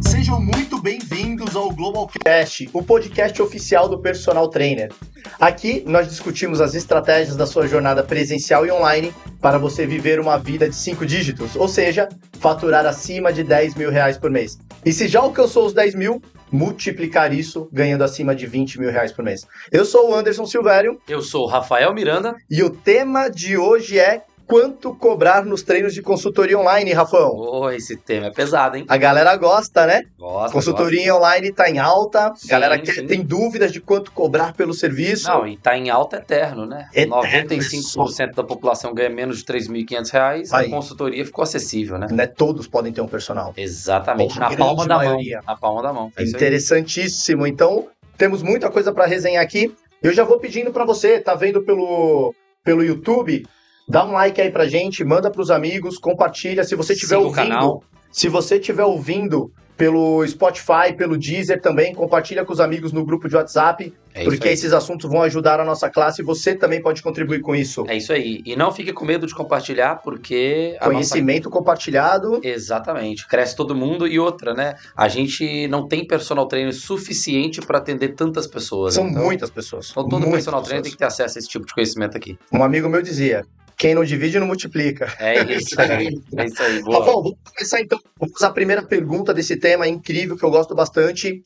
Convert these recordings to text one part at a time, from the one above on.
Sejam muito bem-vindos ao Globalcast, o podcast oficial do personal trainer. Aqui nós discutimos as estratégias da sua jornada presencial e online para você viver uma vida de cinco dígitos, ou seja, faturar acima de 10 mil reais por mês. E se já alcançou os 10 mil, multiplicar isso ganhando acima de 20 mil reais por mês. Eu sou o Anderson Silvério Eu sou o Rafael Miranda. e o tema de hoje é quanto cobrar nos treinos de consultoria online, Rafão. Oh, esse tema é pesado, hein? A galera gosta, né? Gosta, Consultoria online tá em alta, Sim, galera quer- sim. tem dúvidas de quanto cobrar pelo serviço. gosta. Não, e tá em alta eterno, né? Eterno, 95% da população ganha menos de 3.500 reais. Aí. A consultoria ficou acessível, né? Né, todos podem ter um personal. Exatamente. Na palma da maioria. mão. Na palma da mão. É aí. Interessantíssimo. Então, temos muita coisa para resenhar aqui. Eu já vou pedindo para você, tá vendo pelo, pelo YouTube? Dá um like aí pra gente, manda pros amigos, compartilha. Se você estiver Siga o ouvindo, canal. se você estiver ouvindo pelo Spotify, pelo Deezer também, compartilha com os amigos no grupo de WhatsApp, É porque aí. esses assuntos vão ajudar a nossa classe e você também pode contribuir com isso. É isso aí. E não fique com medo de compartilhar, porque a nossa Conhecimento compartilhado. Exatamente, cresce todo mundo e outra, né? A gente não tem personal trainer suficiente para atender tantas pessoas. São então, muitas pessoas. Então todo muitas personal trainer tem pessoas. que ter acesso a esse tipo de conhecimento aqui. Um amigo meu dizia: quem não divide não multiplica. É isso aí. É isso aí. Boa. Rafael, vamos começar então. Vamos fazer a primeira pergunta desse tema incrível que eu gosto bastante.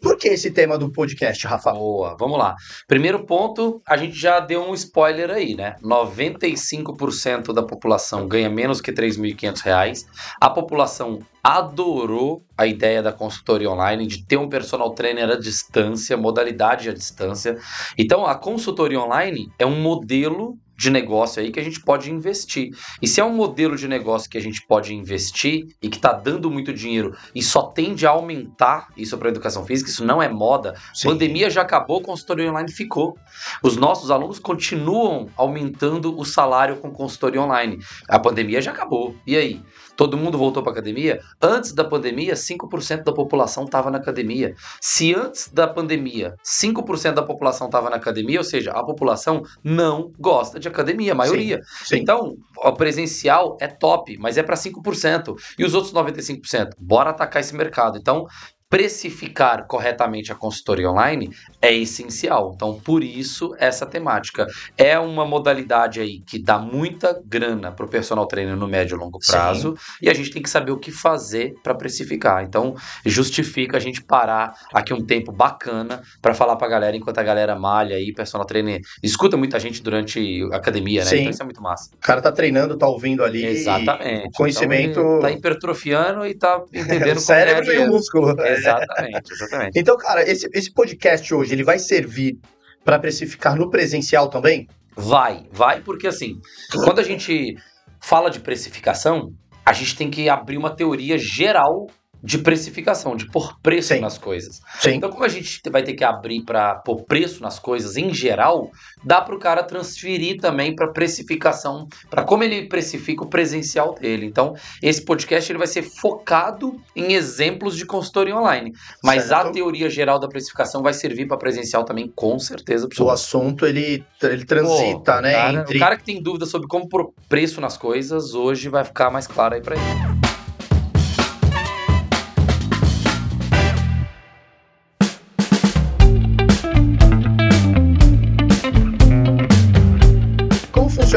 Por que esse tema do podcast, Rafa? Boa, vamos lá. Primeiro ponto, a gente já deu um spoiler aí, né? 95% da população ganha menos que 3.500 reais. A população adorou a ideia da consultoria online, de ter um personal trainer à distância, modalidade à distância. Então, a consultoria online é um modelo de negócio aí que a gente pode investir. E se é um modelo de negócio que a gente pode investir e que está dando muito dinheiro e só tende a aumentar isso para a educação física, isso não é moda, Pandemia já acabou, consultoria online ficou. Os nossos alunos continuam aumentando o salário com consultoria online. A pandemia já acabou. E aí? Todo mundo voltou para academia? Antes da pandemia, 5% da população estava na academia. Se antes da pandemia, 5% da população estava na academia, ou seja, a população não gosta de academia, a maioria. Sim. Então, o presencial é top, mas é para 5%. E os outros 95%? Bora atacar esse mercado. Então, precificar corretamente a consultoria online é essencial. Então, por isso, essa temática. É uma modalidade aí que dá muita grana para o personal trainer no médio e longo Sim. prazo. E a gente tem que saber o que fazer para precificar. Então, justifica a gente parar aqui um tempo bacana para falar para a galera, enquanto a galera malha aí, personal trainer escuta muita gente durante a academia, né? Sim. Então, isso é muito massa. O cara tá treinando, tá ouvindo ali. Exatamente. e Conhecimento. Então, tá hipertrofiando e tá entendendo o cérebro como e ganhar o músculo. dinheiro. Exatamente, exatamente. Então, cara, esse, esse podcast hoje, ele vai servir para precificar no presencial também? Vai, vai, porque assim, quando a gente fala de precificação, a gente tem que abrir uma teoria geral de precificação, de pôr preço Sim. nas coisas. Sim. Então, como a gente vai ter que abrir para pôr preço nas coisas em geral, dá para o cara transferir também para precificação, para como ele precifica o presencial dele. Então, esse podcast ele vai ser focado em exemplos de consultoria online, mas Certo. a teoria geral da precificação vai servir para presencial também, com certeza O assunto, ele, ele transita, Pô, né? cara- entre... O cara que tem dúvida sobre como pôr preço nas coisas, hoje vai ficar mais claro aí pra ele.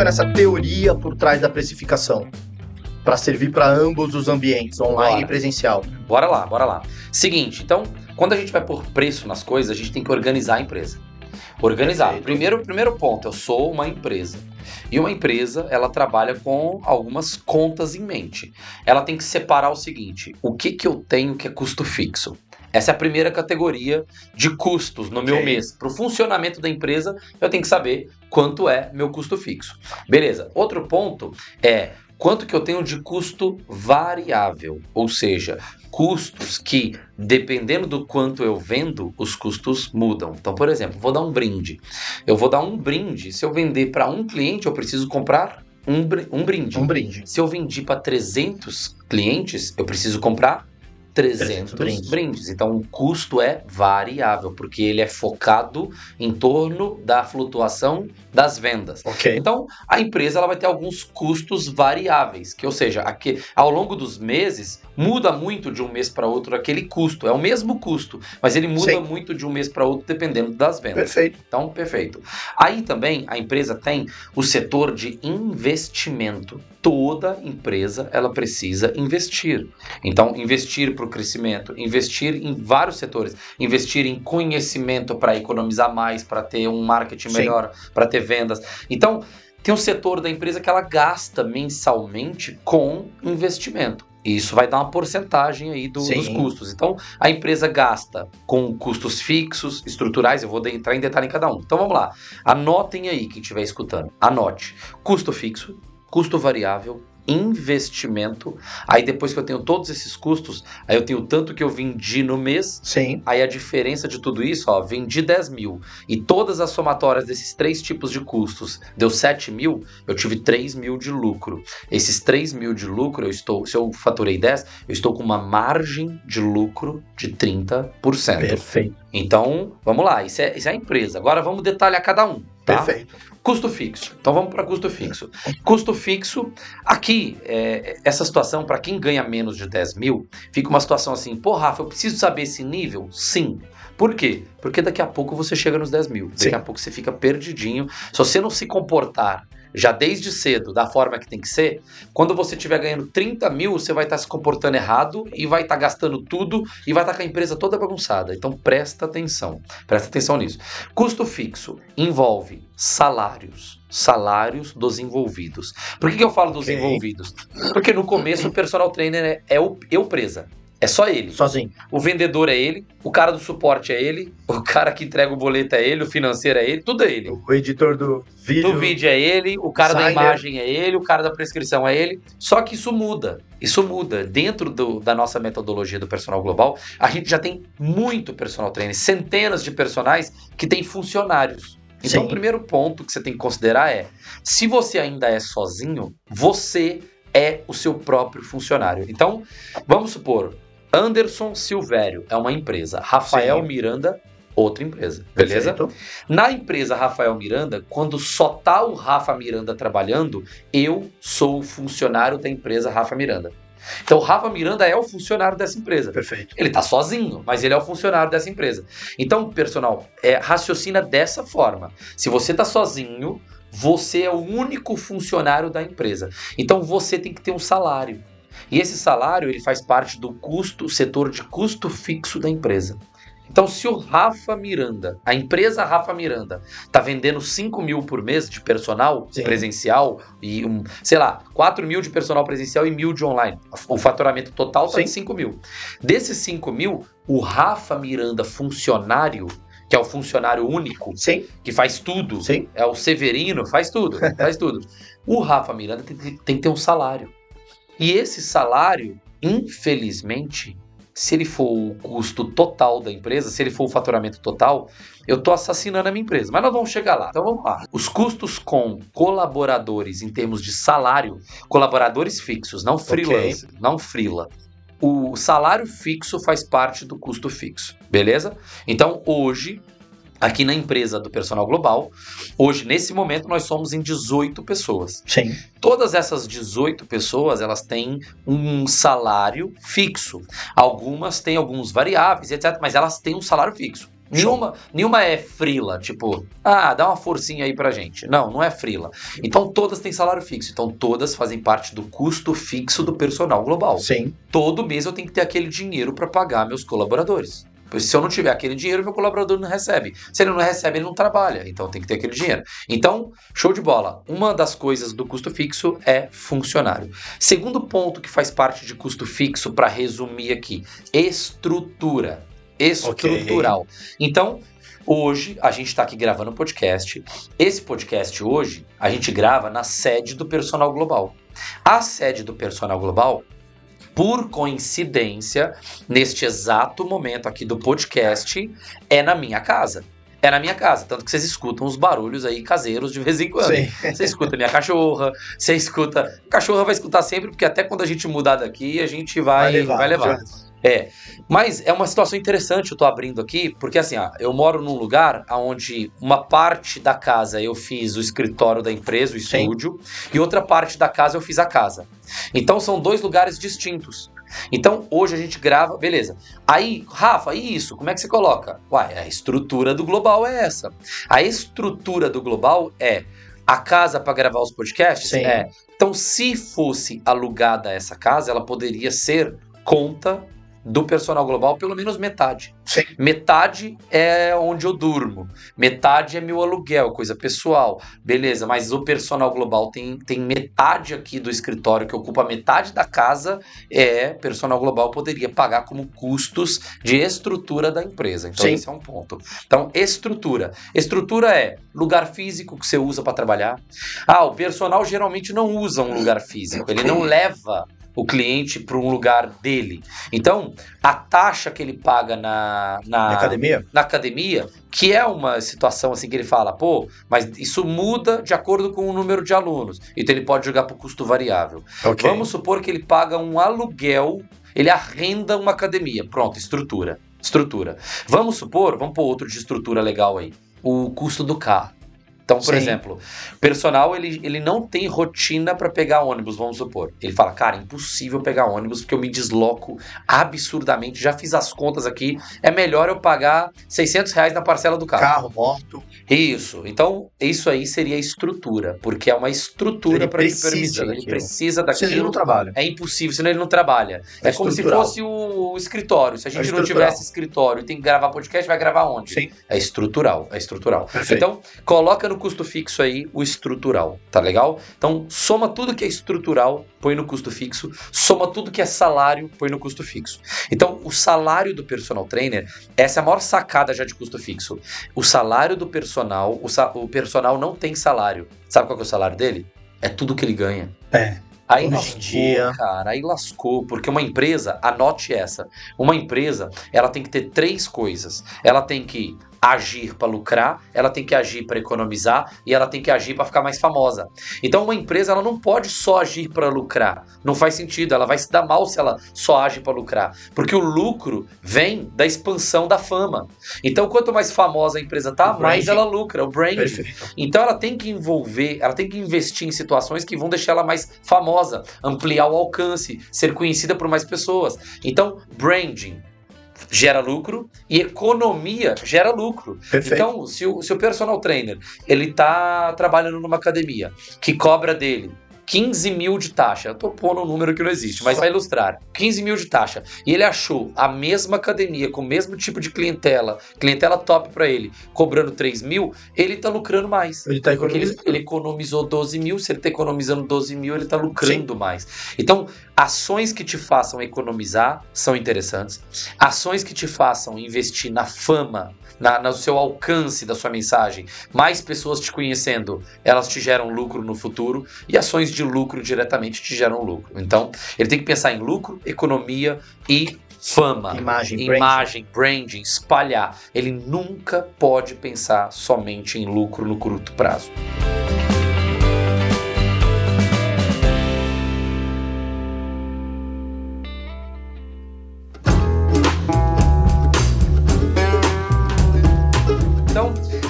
Funciona essa teoria por trás da precificação? Para servir para ambos os ambientes, online Bora. e presencial. Bora lá, bora lá. Seguinte, então, quando a gente vai pôr preço nas coisas, a gente tem que organizar a empresa. Organizar. Primeiro, primeiro ponto, eu sou uma empresa. E uma empresa, ela trabalha com algumas contas em mente. Ela tem que separar o seguinte: o que, que eu tenho que é custo fixo? Essa é a primeira categoria de custos no meu Ok. mês. Para o funcionamento da empresa, eu tenho que saber quanto é meu custo fixo. Beleza. Outro ponto é quanto que eu tenho de custo variável, ou seja, custos que, dependendo do quanto eu vendo, os custos mudam. Então, por exemplo, vou dar um brinde. Eu vou dar um brinde. Se eu vender para um cliente, eu preciso comprar um, um brinde. Um brinde. Se eu vendi para 300 clientes, eu preciso comprar 300 brindes. brindes. Então o custo é variável, porque ele é focado em torno da flutuação das vendas. Okay. Então a empresa ela vai ter alguns custos variáveis, que ou seja, aqui, ao longo dos meses muda muito de um mês para outro aquele custo. É o mesmo custo, mas ele muda Sim. muito de um mês para outro dependendo das vendas. Perfeito. Então, perfeito. Aí também a empresa tem o setor de investimento. Toda empresa ela precisa investir. Então, investir para o crescimento, investir em vários setores, investir em conhecimento para economizar mais, para ter um marketing Sim. melhor, para ter vendas. Então, tem um setor da empresa que ela gasta mensalmente com investimento. E isso vai dar uma porcentagem aí do, dos custos. Então, a empresa gasta com custos fixos, estruturais, eu vou entrar em detalhe em cada um. Então, vamos lá. Anotem aí, quem estiver escutando. Anote. Custo fixo, custo variável, investimento. Aí depois que eu tenho todos esses custos, aí eu tenho tanto que eu vendi no mês. Sim. Aí a diferença de tudo isso, ó, vendi 10 mil. E todas as somatórias desses três tipos de custos deu 7 mil, eu tive 3 mil de lucro. Esses 3 mil de lucro, eu estou, se eu faturei 10, eu estou com uma margem de lucro de 30%. Perfeito. Então, vamos lá, isso é, isso é a empresa. Agora vamos detalhar cada um. Tá? Perfeito. Custo fixo. Então vamos para custo fixo. Custo fixo, aqui, é, essa situação, para quem ganha menos de 10 mil, fica uma situação assim, pô, Rafa, eu preciso saber esse nível? Sim. Por quê? Porque daqui a pouco você chega nos 10 mil. Daqui Sim. a pouco você fica perdidinho. Se você não se comportar já desde cedo, da forma que tem que ser, quando você estiver ganhando 30 mil, você vai estar tá se comportando errado e vai estar tá gastando tudo e vai estar tá com a empresa toda bagunçada. Então presta atenção, presta atenção nisso. Custo fixo envolve salários, salários dos envolvidos. Por que, que eu falo dos okay. envolvidos? Porque no começo o personal trainer é, é o eu presa. É só ele. Sozinho. O vendedor é ele, o cara do suporte é ele, o cara que entrega o boleto é ele, o financeiro é ele, tudo é ele. O editor do vídeo. Do vídeo é ele, o cara da imagem é ele, o cara da prescrição é ele. Só que isso muda. Isso muda. Dentro do, da nossa metodologia do personal global, a gente já tem muito personal trainer, centenas de personagens que têm funcionários. Então, Sim. o primeiro ponto que você tem que considerar é: se você ainda é sozinho, você é o seu próprio funcionário. Então, vamos supor, Anderson Silvério é uma empresa. Rafael Sim. Miranda, outra empresa. Beleza? Perfeito. Na empresa Rafael Miranda, quando só tá o Rafa Miranda trabalhando, eu sou o funcionário da empresa Rafa Miranda. Então, o Rafa Miranda é o funcionário dessa empresa. Perfeito. Ele tá sozinho, mas ele é o funcionário dessa empresa. Então, personal, é, raciocina dessa forma. Se você tá sozinho, você é o único funcionário da empresa. Então, você tem que ter um salário. E esse salário ele faz parte do custo, setor de custo fixo da empresa. Então, se o Rafa Miranda, a empresa Rafa Miranda, está vendendo 5 mil por mês de personal Sim. presencial e, um, sei lá, 4 mil de personal presencial e mil de online, o faturamento total está em 5 mil. Desses 5 mil, o Rafa Miranda funcionário, que é o funcionário único, Sim. que faz tudo, Sim. é o Severino, faz tudo, faz tudo. O Rafa Miranda tem, tem que ter um salário. E esse salário, infelizmente, se ele for o custo total da empresa, se ele for o faturamento total, eu estou assassinando a minha empresa. Mas nós vamos chegar lá. Então vamos lá. Os custos com colaboradores em termos de salário, colaboradores fixos, não freelance, okay. não freela. O salário fixo faz parte do custo fixo, beleza? Então hoje aqui na empresa do Personal Global. Hoje, nesse momento, nós somos em 18 pessoas. Sim. Todas essas 18 pessoas, elas têm um salário fixo. Algumas têm alguns variáveis, etc., mas elas têm um salário fixo. Nenhuma, nenhuma é frila, tipo, ah, dá uma forcinha aí pra gente. Não, não é frila. Então todas têm salário fixo. Então todas fazem parte do custo fixo do personal global. Sim. Todo mês eu tenho que ter aquele dinheiro para pagar meus colaboradores. Se eu não tiver aquele dinheiro, meu colaborador não recebe. Se ele não recebe, ele não trabalha. Então tem que ter aquele dinheiro. Então, show de bola. Uma das coisas do custo fixo é funcionário. Segundo ponto que faz parte de custo fixo, para resumir aqui: estrutura. Estrutural. Okay. Então, Hoje a gente está aqui gravando um podcast. Esse podcast hoje a gente grava na sede do Personal Global. A sede do Personal Global por coincidência, neste exato momento aqui do podcast, é na minha casa. É na minha casa, tanto que vocês escutam os barulhos aí caseiros de vez em quando. Sim. Você escuta minha cachorra, você escuta. A cachorra vai escutar sempre, porque até quando a gente mudar daqui, a gente vai, vai levar. Vai levar. É, mas é uma situação interessante, eu tô abrindo aqui, porque assim, ó, eu moro num lugar onde uma parte da casa eu fiz o escritório da empresa, o estúdio, Sim. e outra parte da casa eu fiz a casa. Então são dois lugares distintos. Então hoje a gente grava, beleza. Aí, Rafa, e isso? Como é que você coloca? Uai, a estrutura do global é essa. A estrutura do global é a casa para gravar os podcasts? Sim. É. Então, se fosse alugada essa casa, ela poderia ser conta do personal global, pelo menos metade. Sim. Metade é onde eu durmo, metade é meu aluguel, coisa pessoal. Beleza, mas o personal global tem, tem metade aqui do escritório que ocupa metade da casa, é personal global poderia pagar como custos de estrutura da empresa. Então Sim. esse é um ponto. Então, estrutura. Estrutura é lugar físico que você usa para trabalhar. Ah, o personal geralmente não usa um lugar físico, ele não leva o cliente para um lugar dele. Então, a taxa que ele paga na, na, na, academia? na academia, que é uma situação assim que ele fala, pô, mas isso muda de acordo com o número de alunos. Então ele pode jogar para o custo variável. Okay. Vamos supor que ele paga um aluguel, ele arrenda uma academia. Pronto, estrutura. Estrutura. Vamos supor, vamos pôr outro de estrutura legal aí. O custo do carro. Então, por Sim. exemplo, personal ele, ele não tem rotina para pegar ônibus, vamos supor. Ele fala, cara, impossível pegar ônibus porque eu me desloco absurdamente. Já fiz as contas aqui, é melhor eu pagar 600 reais na parcela do carro. Carro, moto. Isso. Então, isso aí seria estrutura, porque é uma estrutura para te permitir. Ele precisa daquilo. Senão ele não trabalha. É impossível, senão ele não trabalha. É, é como se fosse o escritório. Se a gente é não tivesse escritório e tem que gravar podcast, vai gravar onde? Sim. É estrutural. É estrutural. Perfeito. Então, coloca no custo fixo aí o estrutural, tá legal? Então, soma tudo que é estrutural, põe no custo fixo, soma tudo que é salário, põe no custo fixo. Então, o salário do personal trainer, essa é a maior sacada já de custo fixo. O salário do personal, o, sa o personal não tem salário. Sabe qual é o salário dele? É tudo que ele ganha. É. Aí Hoje lascou, dia... cara, aí lascou, porque uma empresa, anote essa, uma empresa, ela tem que ter três coisas. Ela tem que agir para lucrar, ela tem que agir para economizar e ela tem que agir para ficar mais famosa. Então uma empresa ela não pode só agir para lucrar. Não faz sentido, ela vai se dar mal se ela só age para lucrar, porque o lucro vem da expansão da fama. Então quanto mais famosa a empresa tá, mais ela lucra, o brand. Então ela tem que envolver, ela tem que investir em situações que vão deixar ela mais famosa, ampliar o alcance, ser conhecida por mais pessoas. Então, branding, gera lucro e economia gera lucro. Perfeito. Então, se o, se o personal trainer ele está trabalhando numa academia que cobra dele 15 mil de taxa. Eu tô pondo um número que não existe, mas vai ilustrar. 15 mil de taxa. E ele achou a mesma academia, com o mesmo tipo de clientela, clientela top para ele, cobrando 3 mil, ele tá lucrando mais. Ele tá economizando. Ele, ele, economizou 12 mil, se ele tá economizando 12 mil, ele tá lucrando Sim. mais. Então, ações que te façam economizar são interessantes. Ações que te façam investir na fama, na, no seu alcance da sua mensagem, mais pessoas te conhecendo, elas te geram lucro no futuro e ações de lucro diretamente te geram lucro. Então, ele tem que pensar em lucro, economia e fama, imagem, imagem branding. branding, espalhar. Ele nunca pode pensar somente em lucro no curto prazo.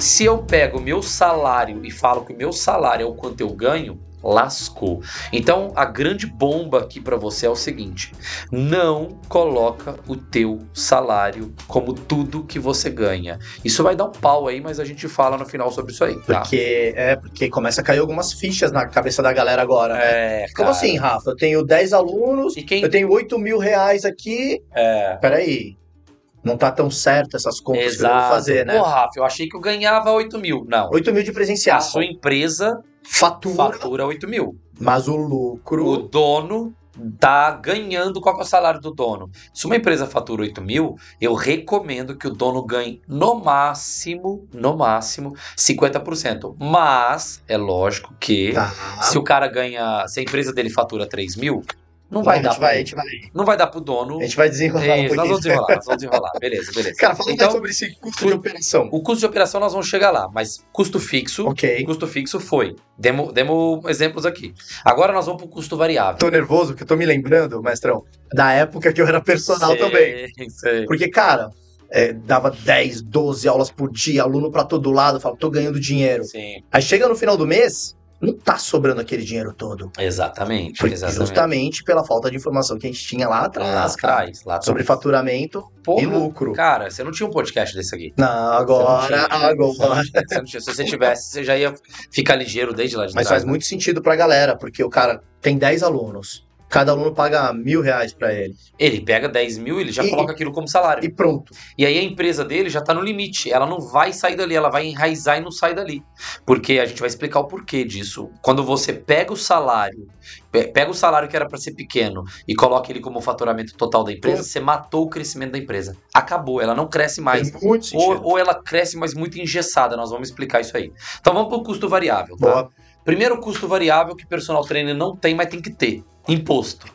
Se eu pego o meu salário e falo que o meu salário é o quanto eu ganho, lascou. Então, a grande bomba aqui para você é o seguinte: não coloca o teu salário como tudo que você ganha. Isso vai dar um pau aí, mas a gente fala no final sobre isso aí. Tá? Porque é porque começa a cair algumas fichas na cabeça da galera agora. Né? É, Como assim, Rafa? Eu tenho 10 alunos, quem... eu tenho 8 mil reais aqui. É. Peraí não tá tão certo essas contas Exato. que eu vou fazer, né? Pô, Rafa, eu achei que eu ganhava 8 mil. Não. 8 mil de presencial. A sua empresa fatura, fatura 8 mil. Mas o lucro. O dono tá ganhando. Qual é o salário do dono? Se uma empresa fatura 8 mil, eu recomendo que o dono ganhe no máximo, no máximo, 50%. Mas é lógico que tá. se o cara ganha. Se a empresa dele fatura 3 mil, Não vai dar vai, a gente vai, Não vai dar pro dono. a gente vai desenrolar um Isso, nós pouquinho. vamos desenrolar, nós vamos desenrolar. Beleza, beleza. Cara, fala Então, sobre esse custo de operação. O custo de operação nós vamos chegar lá, mas custo fixo, Ok. custo fixo foi. Demo, demo exemplos aqui. Agora nós vamos pro custo variável. Tô nervoso, porque eu tô me lembrando, mestrão, da época que eu era personal Sei, também. sei. Porque, cara, é, dava 10, 12 aulas por dia, aluno pra todo lado, fala, tô ganhando dinheiro. Sim, Aí chega no final do mês, não tá sobrando aquele dinheiro todo. exatamente, Porque exatamente. justamente pela falta de informação que a gente tinha lá lá atrás, cara. atrás, lá Sobre faturamento Porra, e lucro. Cara, você não tinha um podcast desse aqui. Não, Você não agora, agora. Você não tinha. Se você tivesse, você já ia ficar ligeiro desde lá de Mas trás. faz né? muito sentido pra galera, porque o cara tem 10 alunos. Cada aluno paga mil reais pra ele. Ele pega 10 mil, ele já E- coloca aquilo como salário. E pronto. E aí a empresa dele já tá no limite. Ela não vai sair dali, ela vai enraizar e não sai dali. Porque a gente vai explicar o porquê disso. Quando você pega o salário, pe- pega o salário que era para ser pequeno e coloca ele como faturamento total da empresa, você matou o crescimento da empresa. Acabou, ela não cresce mais. Muito. Ou, ou ela cresce, mas muito engessada. Nós vamos explicar isso aí. Então vamos pro custo variável, tá? Boa. Primeiro custo variável que personal trainer não tem, mas tem que ter. Imposto.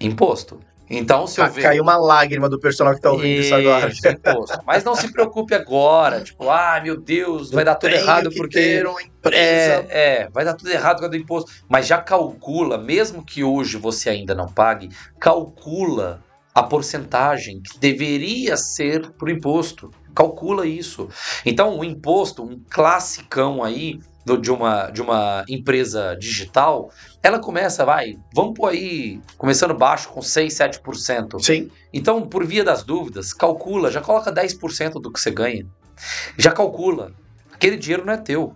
Imposto. Então, se eu Ca- ver... Caiu uma lágrima do personal que tá ouvindo isso agora. Isso, imposto. Mas não se preocupe agora. Tipo, ah, meu Deus, vai dar tudo errado que porque. É, é, vai dar tudo errado com causa do imposto. Mas já calcula, mesmo que hoje você ainda não pague, calcula a porcentagem que deveria ser pro imposto. Calcula isso. Então, o imposto, um classicão aí do- de, uma, de uma empresa digital, ela começa, vai, vamos pôr aí, começando baixo com 6, 7%. Sim. Então, por via das dúvidas, calcula, já coloca 10% do que você ganha. Já calcula. Aquele dinheiro não é teu.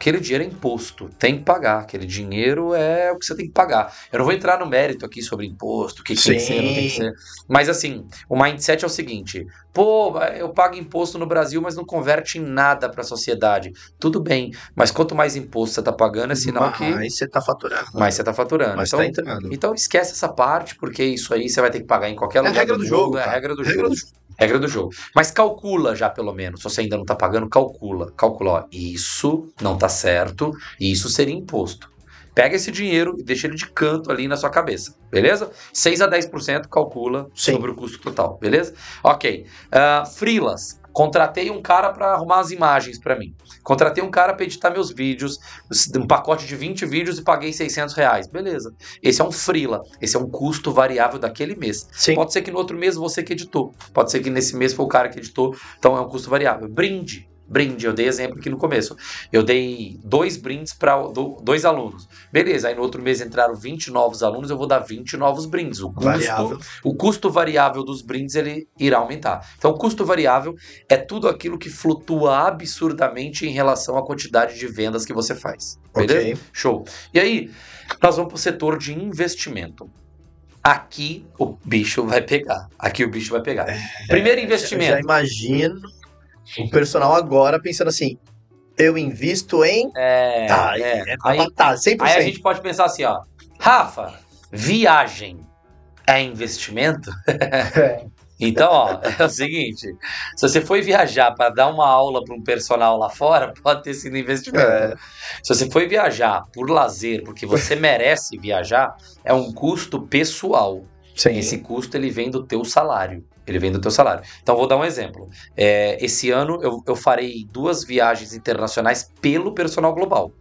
Aquele dinheiro é imposto. Tem que pagar. Aquele dinheiro é o que você tem que pagar. Eu não vou entrar no mérito aqui sobre imposto, o que, que tem que ser, não tem que ser. Mas assim, o mindset é o seguinte: pô, eu pago imposto no Brasil, mas não converte em nada para a sociedade. Tudo bem, mas quanto mais imposto você está pagando, é sinal que Aí você tá faturando. mais você está faturando. Mas então, tá entrando. então esquece essa parte, porque isso aí você vai ter que pagar em qualquer É a lugar. regra do mundo, jogo, É a regra do Regra jogo. do jogo. Regra do jogo. Mas calcula já, pelo menos. Se você ainda não tá pagando, calcula. Calcula, ó, isso não tá certo, isso seria imposto. Pega esse dinheiro e deixa ele de canto ali na sua cabeça, beleza? 6 a 10% calcula Sim. sobre o custo total, beleza? Ok. Uh, freelas. Contratei um cara para arrumar as imagens para mim. Contratei um cara para editar meus vídeos, um pacote de 20 vídeos e paguei 600 reais. Beleza. Esse é um freela. Esse é um custo variável daquele mês. Sim. Pode ser que no outro mês você que editou. Pode ser que nesse mês foi o cara que editou. Então é um custo variável. Brinde. Brinde, eu dei exemplo aqui no começo. Eu dei dois brindes para dois alunos. Beleza, aí no outro mês entraram 20 novos alunos, eu vou dar 20 novos brindes. O custo, Variável. o custo variável dos brindes ele irá aumentar. Então, o custo variável é tudo aquilo que flutua absurdamente em relação à quantidade de vendas que você faz. Beleza? Ok. Show. E aí, nós vamos para o setor de investimento. Aqui o bicho vai pegar. Aqui o bicho vai pegar. Primeiro Eu já investimento. imagino o personal agora pensando assim: eu invisto em. É, Ah, é. é, Aí, tá, 100%. aí a gente pode pensar assim, ó. Rafa, viagem é investimento? É. Então, ó, é o seguinte: se você foi viajar para dar uma aula para um personal lá fora, pode ter sido investimento. É. Se você foi viajar por lazer, porque você merece viajar, é um custo pessoal. Sim. Esse custo ele vem do teu salário. Ele vem do teu salário. Então vou dar um exemplo. É, esse ano eu, eu farei duas viagens internacionais pelo personal global.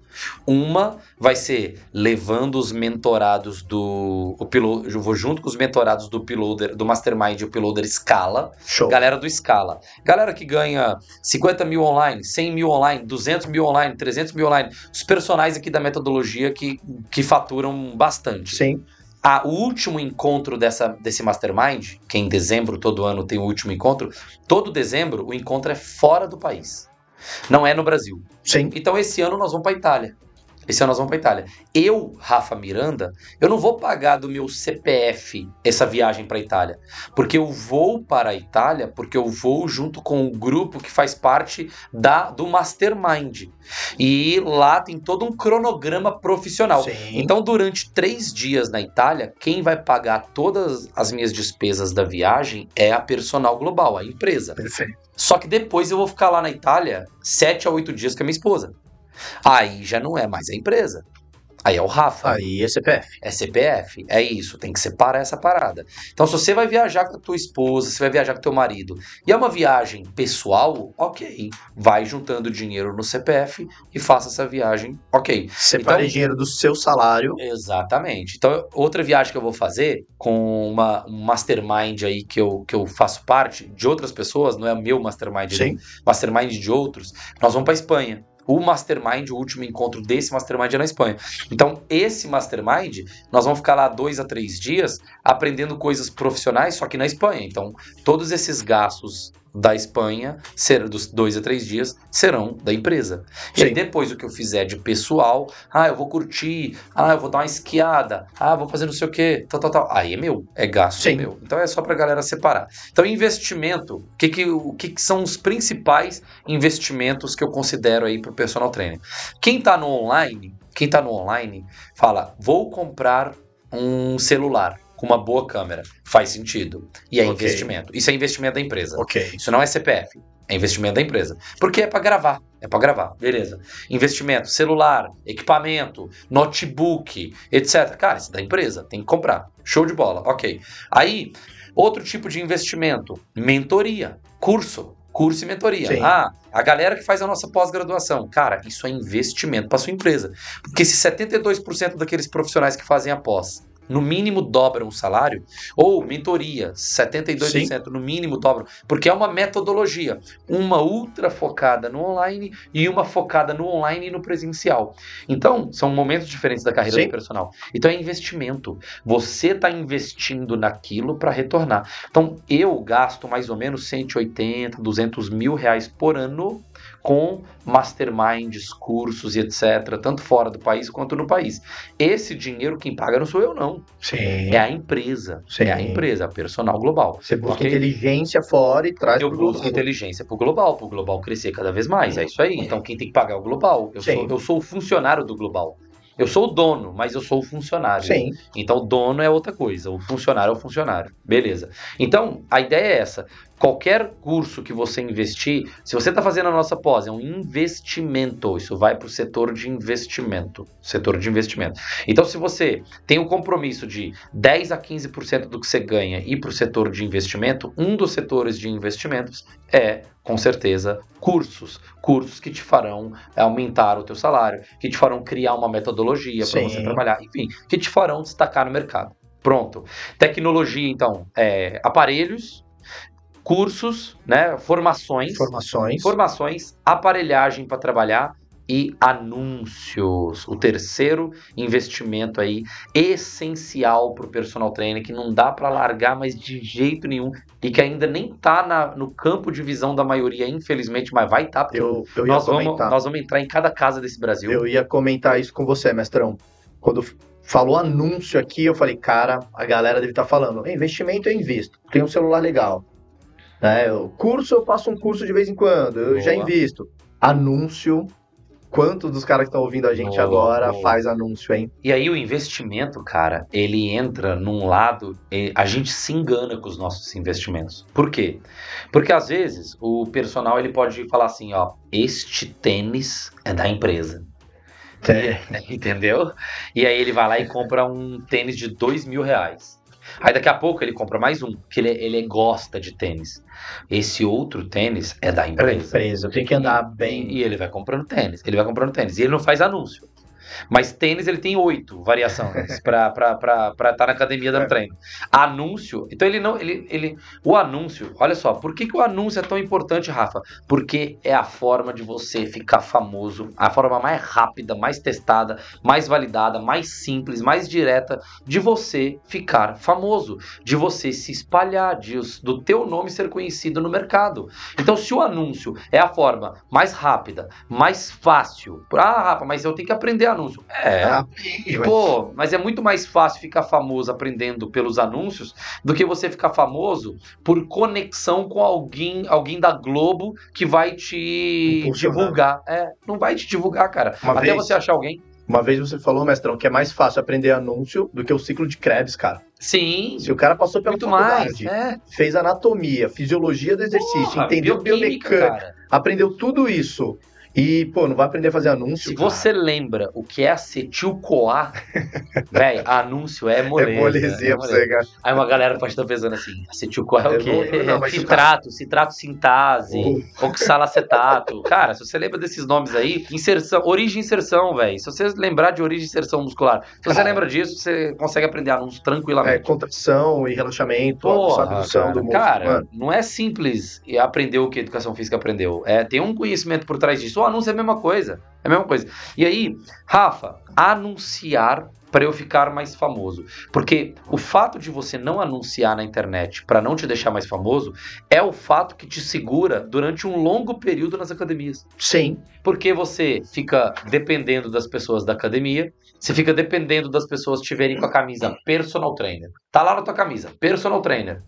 Uma vai ser levando os mentorados do. O pilo, eu vou junto com os mentorados do Piloder, do Mastermind e o Piloder Scala. Show. Galera do Scala. Galera que ganha 50 mil online, 100 mil online, 200 mil online, 300 mil online. Os personagens aqui da metodologia que, que faturam bastante. Sim. A, o último encontro dessa, desse Mastermind, que em dezembro todo ano tem o último encontro, todo dezembro o encontro é fora do país. Não é no Brasil. Sim. Então esse ano nós vamos para Itália. Esse ano nós vamos para Itália. Eu, Rafa Miranda, eu não vou pagar do meu CPF essa viagem para Itália, porque eu vou para a Itália, porque eu vou junto com o grupo que faz parte da do Mastermind. E lá tem todo um cronograma profissional. Sim. Então, durante três dias na Itália, quem vai pagar todas as minhas despesas da viagem é a Personal Global, a empresa. Perfeito. Só que depois eu vou ficar lá na Itália sete a oito dias com a minha esposa. Aí já não é mais a empresa. Aí é o Rafa. Aí é CPF. É CPF, é isso, tem que separar essa parada. Então, se você vai viajar com a tua esposa, você vai viajar com teu marido, e é uma viagem pessoal, ok. Vai juntando dinheiro no CPF e faça essa viagem, ok. Separe Então- dinheiro do seu salário. Exatamente. Então, outra viagem que eu vou fazer com uma, um mastermind aí que eu, que eu faço parte de outras pessoas, não é meu mastermind, Sim. né? mastermind de outros, nós vamos para Espanha. O mastermind, o último encontro desse mastermind é na Espanha. Então, esse mastermind, nós vamos ficar lá dois a três dias aprendendo coisas profissionais, só que na Espanha. Então, todos esses gastos da Espanha, ser, dos dois a três dias, serão da empresa. E aí, Sim. depois o que eu fizer de pessoal, ah, eu vou curtir, ah, eu vou dar uma esquiada, ah, vou fazer não sei o quê, tal, tal, tal. Aí é meu, é gasto Sim. é meu. Então é só pra galera separar. Então, investimento, o que, que, o que, que são os principais investimentos que eu considero aí pro personal trainer? Quem tá no online, quem tá no online, fala, vou comprar um celular com uma boa câmera. Faz sentido. E é Ok. investimento. Isso é investimento da empresa. Ok. Isso não é CPF, é investimento da empresa. Porque é para gravar, é para gravar, beleza. Investimento, celular, equipamento, notebook, etc. Cara, isso é da empresa, tem que comprar. Show de bola, ok. Aí, outro tipo de investimento, mentoria, curso. Curso e mentoria. Sim. Ah, a galera que faz a nossa pós-graduação. Cara, isso é investimento para sua empresa. Porque se 72% daqueles profissionais que fazem a pós no mínimo dobram o salário, ou mentoria, 72% no mínimo dobram, porque é uma metodologia, uma ultra focada no online e uma focada no online e no presencial. Então, são momentos diferentes da carreira Sim. do personal. Então é investimento. Você está investindo naquilo para retornar. Então, eu gasto mais ou menos 180, 200 mil reais por ano com masterminds, cursos e etc., tanto fora do país quanto no país. Esse dinheiro quem paga não sou eu, não. Sim. É a empresa. Sim. É a empresa, a personal global. Você busca inteligência fora e traz Eu busco global. inteligência pro global, pro global crescer cada vez mais. É isso aí. Então quem tem que pagar é o global. Eu, Sim. sou, eu sou o funcionário do global. Eu sou o dono, mas eu sou o funcionário. Sim. Então, o dono é outra coisa, o funcionário é o funcionário. Beleza. Então, a ideia é essa. Qualquer curso que você investir, se você está fazendo a nossa pós, é um investimento. Isso vai para o setor de investimento. Setor de investimento. Então, se você tem o compromisso de 10 a 15% do que você ganha ir para o setor de investimento, um dos setores de investimentos é, com certeza, cursos. Cursos que te farão aumentar o teu salário, que te farão criar uma metodologia para você trabalhar, enfim, que te farão destacar no mercado. Pronto. Tecnologia, então, é, aparelhos, cursos, né, formações, Informações. formações, aparelhagem para trabalhar e anúncios. O terceiro investimento aí essencial para o personal trainer que não dá para largar mais de jeito nenhum e que ainda nem tá na- no campo de visão da maioria, infelizmente, mas vai estar. Tá, Eu, eu ia nós, vamos, comentar. nós vamos entrar em cada casa desse Brasil. Eu ia comentar isso com você, mestrão. Quando falou anúncio aqui, eu falei, cara, a galera deve estar falando, investimento eu invisto, tem um celular legal. Né? O curso eu faço um curso de vez em quando, eu Boa. já invisto. Anúncio, quantos dos caras que estão ouvindo a gente Boa, agora boa. faz anúncio, hein? E aí o investimento, cara, ele entra num lado, a gente se engana com os nossos investimentos. Por quê? Porque às vezes o personal ele pode falar assim, ó, este tênis é da empresa. É. Entendeu? E aí ele vai lá e compra um tênis de dois mil reais. Aí daqui a pouco ele compra mais um, que ele, ele gosta de tênis. Esse outro tênis é da É da empresa. empresa, tenho que andar bem. e ele vai comprando tênis. Ele vai comprando tênis. E ele não faz anúncio. Mas tênis ele tem oito variações pra estar na academia dando É. treino. Anúncio. Então ele não. Ele, ele, o anúncio, olha só, por que, que o anúncio é tão importante, Rafa? Porque é a forma de você ficar famoso, a forma mais rápida, mais testada, mais validada, mais simples, mais direta de você ficar famoso, de você se espalhar, de, do teu nome ser conhecido no mercado. Então, se o anúncio é a forma mais rápida, mais fácil. Ah, Rafa, mas eu tenho que aprender anúncio. É. Ah, Pô, mas é muito mais fácil ficar famoso aprendendo pelos anúncios do que você ficar famoso por conexão com alguém, alguém da Globo que vai te divulgar. É, não vai te divulgar, cara. Uma Até vez- você achar alguém. Uma vez você falou, mestrão, que é mais fácil aprender anúncio do que o ciclo de Krebs, cara. Sim, Se o cara passou pela muito mais. faculdade, É. fez anatomia, fisiologia do exercício, Porra, entendeu bioquímica, biomecânica, cara. aprendeu tudo isso E, pô, não vai aprender a fazer anúncio. Se você lembra o que é acetil-CoA, velho, anúncio é moleza. É molezinha é pra você, cara. Aí uma galera pode estar pensando assim, acetil-CoA é o É quê? bom, não, mas- citrato, citrato sintase, Oh. oxalacetato. Cara, se você lembra desses nomes aí, inserção, origem e inserção, velho. Se você lembrar de origem e inserção muscular, se você Cara. lembra disso, você consegue aprender anúncio É, tranquilamente. contração e relaxamento, Porra, abdução cara, do músculo. cara, Mano, não é simples aprender o que a educação física aprendeu. É, tem um conhecimento por trás disso. Anúncio é a mesma coisa. É a mesma coisa. E aí, Rafa, anunciar para eu ficar mais famoso. Porque o fato de você não anunciar na internet para não te deixar mais famoso é o fato que te segura durante um longo período nas academias. sim. Porque você fica dependendo das pessoas da academia, você fica dependendo das pessoas te verem com a camisa personal trainer. Tá lá na tua camisa, personal trainer.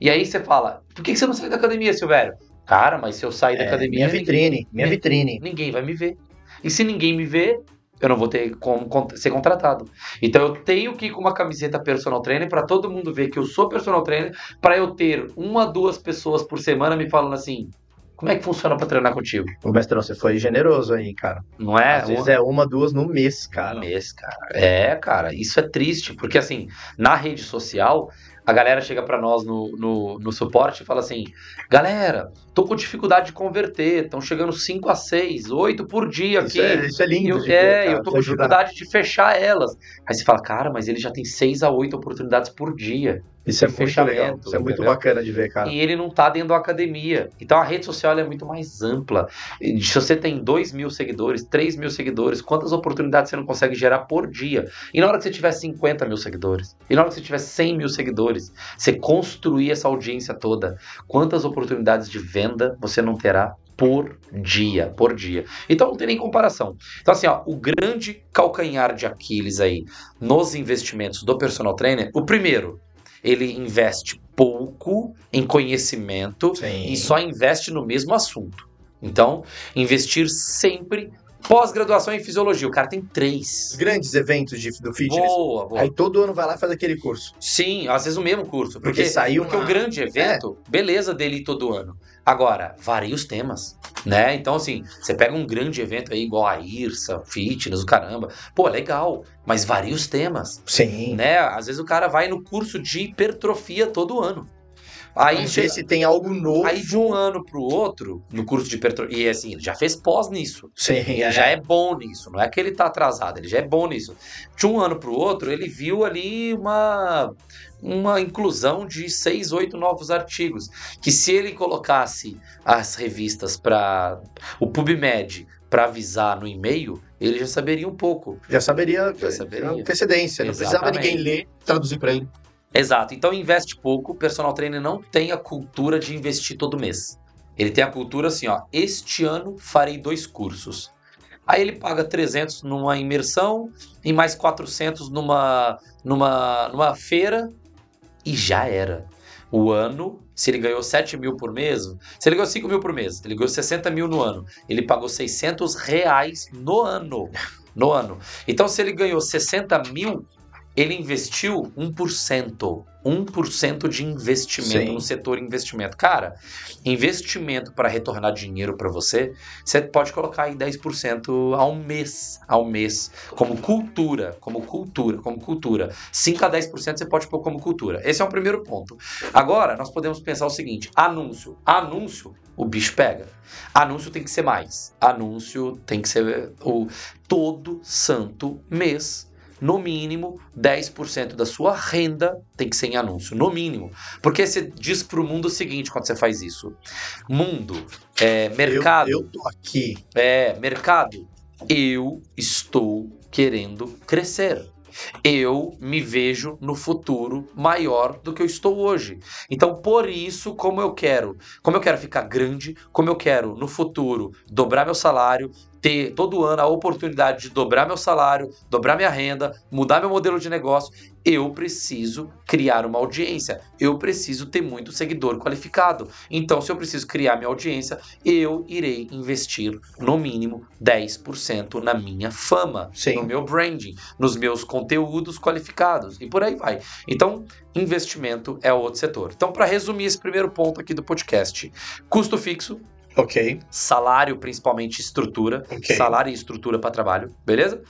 E aí você fala, por que que você não sai da academia, Silvério? Cara, mas se eu sair da É, academia, minha vitrine, minha Ninguém- vitrine. ninguém vai me ver. E se ninguém me ver, eu não vou ter como ser contratado. Então eu tenho que ir com uma camiseta personal trainer para todo mundo ver que eu sou personal trainer, para eu ter uma, duas pessoas por semana me falando assim: como é que funciona para treinar contigo? Ô, mestrão, você foi generoso aí, cara. Não é? Às vezes é uma, duas no mês, cara. mês, cara. É, cara, isso é triste, porque assim, na rede social, a galera chega pra nós no, no, no suporte e fala assim: galera, tô com dificuldade de converter, estão chegando 5 a 6, 8 por dia aqui. Isso é, isso é lindo. Eu, de é, ver, cara, eu tô com ajudar. dificuldade de fechar elas. Aí você fala, cara, mas ele já tem 6 a 8 oportunidades por dia. Isso é muito legal. Isso é muito entendeu? bacana de ver, cara. E ele não tá dentro da academia. Então a rede social é muito mais ampla. Se você tem 2 mil seguidores, 3 mil seguidores, quantas oportunidades você não consegue gerar por dia? E na hora que você tiver 50 mil seguidores, e na hora que você tiver 100 mil seguidores, você construir essa audiência toda, quantas oportunidades de venda você não terá? Por dia, por dia. Então não tem nem comparação. Então, assim, ó, o grande calcanhar de Aquiles aí nos investimentos do personal trainer, o primeiro, ele investe pouco em conhecimento Sim. e só investe no mesmo assunto. Então, investir sempre. Pós-graduação em fisiologia, o cara tem Os três. grandes eventos de, do fitness. Boa, boa. Aí todo ano vai lá e faz aquele curso. Sim, às vezes o mesmo curso. Porque, Porque saiu porque uma- o grande evento, beleza dele todo ano. Agora, varia os temas, né? Então, assim, você pega um grande evento aí, igual a IRSA, Fitness, o caramba. Pô, legal, mas varia os temas, Sim. né? Às vezes o cara vai no curso de hipertrofia todo ano. Aí, Aí chega- ver se tem algo novo. aí de um ano pro outro, no curso de hipertrofia, e assim, ele já fez pós nisso. Sim, Ele já é bom nisso, não é que ele tá atrasado, ele já é bom nisso. De um ano pro outro, ele viu ali uma, uma inclusão de seis, oito novos artigos. Que se ele colocasse as revistas para o PubMed para avisar no e-mail, ele já saberia um pouco. Já saberia, Já saberia. antecedência. Não precisava Exatamente. ninguém ler, traduzir pra ele. Exato. Então investe pouco. O personal trainer não tem a cultura de investir todo mês. Ele tem a cultura assim, ó. Este ano farei dois cursos. Aí ele paga 300 numa imersão e mais 400 numa, numa, numa feira e já era. O ano, se ele ganhou 7 mil por mês, se ele ganhou 5 mil por mês, ele ganhou 60 mil no ano, ele pagou 600 reais no ano. No ano. Então, se ele ganhou 60 mil, ele investiu 1%. 1% de investimento Sim. no setor investimento. Cara, investimento para retornar dinheiro para você, você pode colocar aí 10% ao mês, ao mês, como cultura, como cultura, como cultura. 5 a 10% você pode pôr como cultura. Esse é o primeiro ponto. Agora, nós podemos pensar o seguinte, anúncio. Anúncio, o bicho pega. Anúncio tem que ser mais. Anúncio tem que ser o todo santo mês no mínimo 10% da sua renda tem que ser em anúncio, no mínimo. Porque você diz pro mundo o seguinte quando você faz isso: mundo, é, mercado, Eu, eu tô aqui. é, mercado, eu estou querendo crescer. Eu me vejo no futuro maior do que eu estou hoje. Então, por isso, como eu quero, como eu quero ficar grande, como eu quero no futuro dobrar meu salário, ter todo ano a oportunidade de dobrar meu salário, dobrar minha renda, mudar meu modelo de negócio, eu preciso criar uma audiência. Eu preciso ter muito seguidor qualificado. Então, se eu preciso criar minha audiência, eu irei investir no mínimo 10% na minha fama, Sim. no meu branding, nos meus conteúdos qualificados e por aí vai. Então, investimento é outro setor. Então, para resumir esse primeiro ponto aqui do podcast, custo fixo, Ok. Salário, principalmente estrutura. Ok. Salário e estrutura para trabalho, beleza?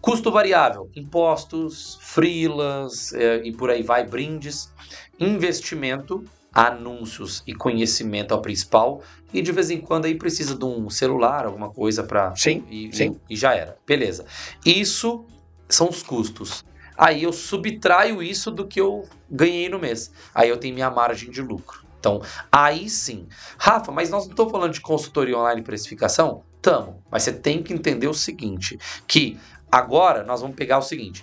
Custo variável, impostos, freelas eh, e por aí vai, brindes. Investimento, anúncios e conhecimento é o principal. E de vez em quando aí precisa de um celular, alguma coisa para Sim, e, sim. e- e já era. Beleza. Isso são os custos. Aí eu subtraio isso do que eu ganhei no mês. Aí eu tenho minha margem de lucro. Então, aí sim. Rafa, mas nós não estamos falando de consultoria online e precificação? Tamo. Mas você tem que entender o seguinte: que agora nós vamos pegar o seguinte.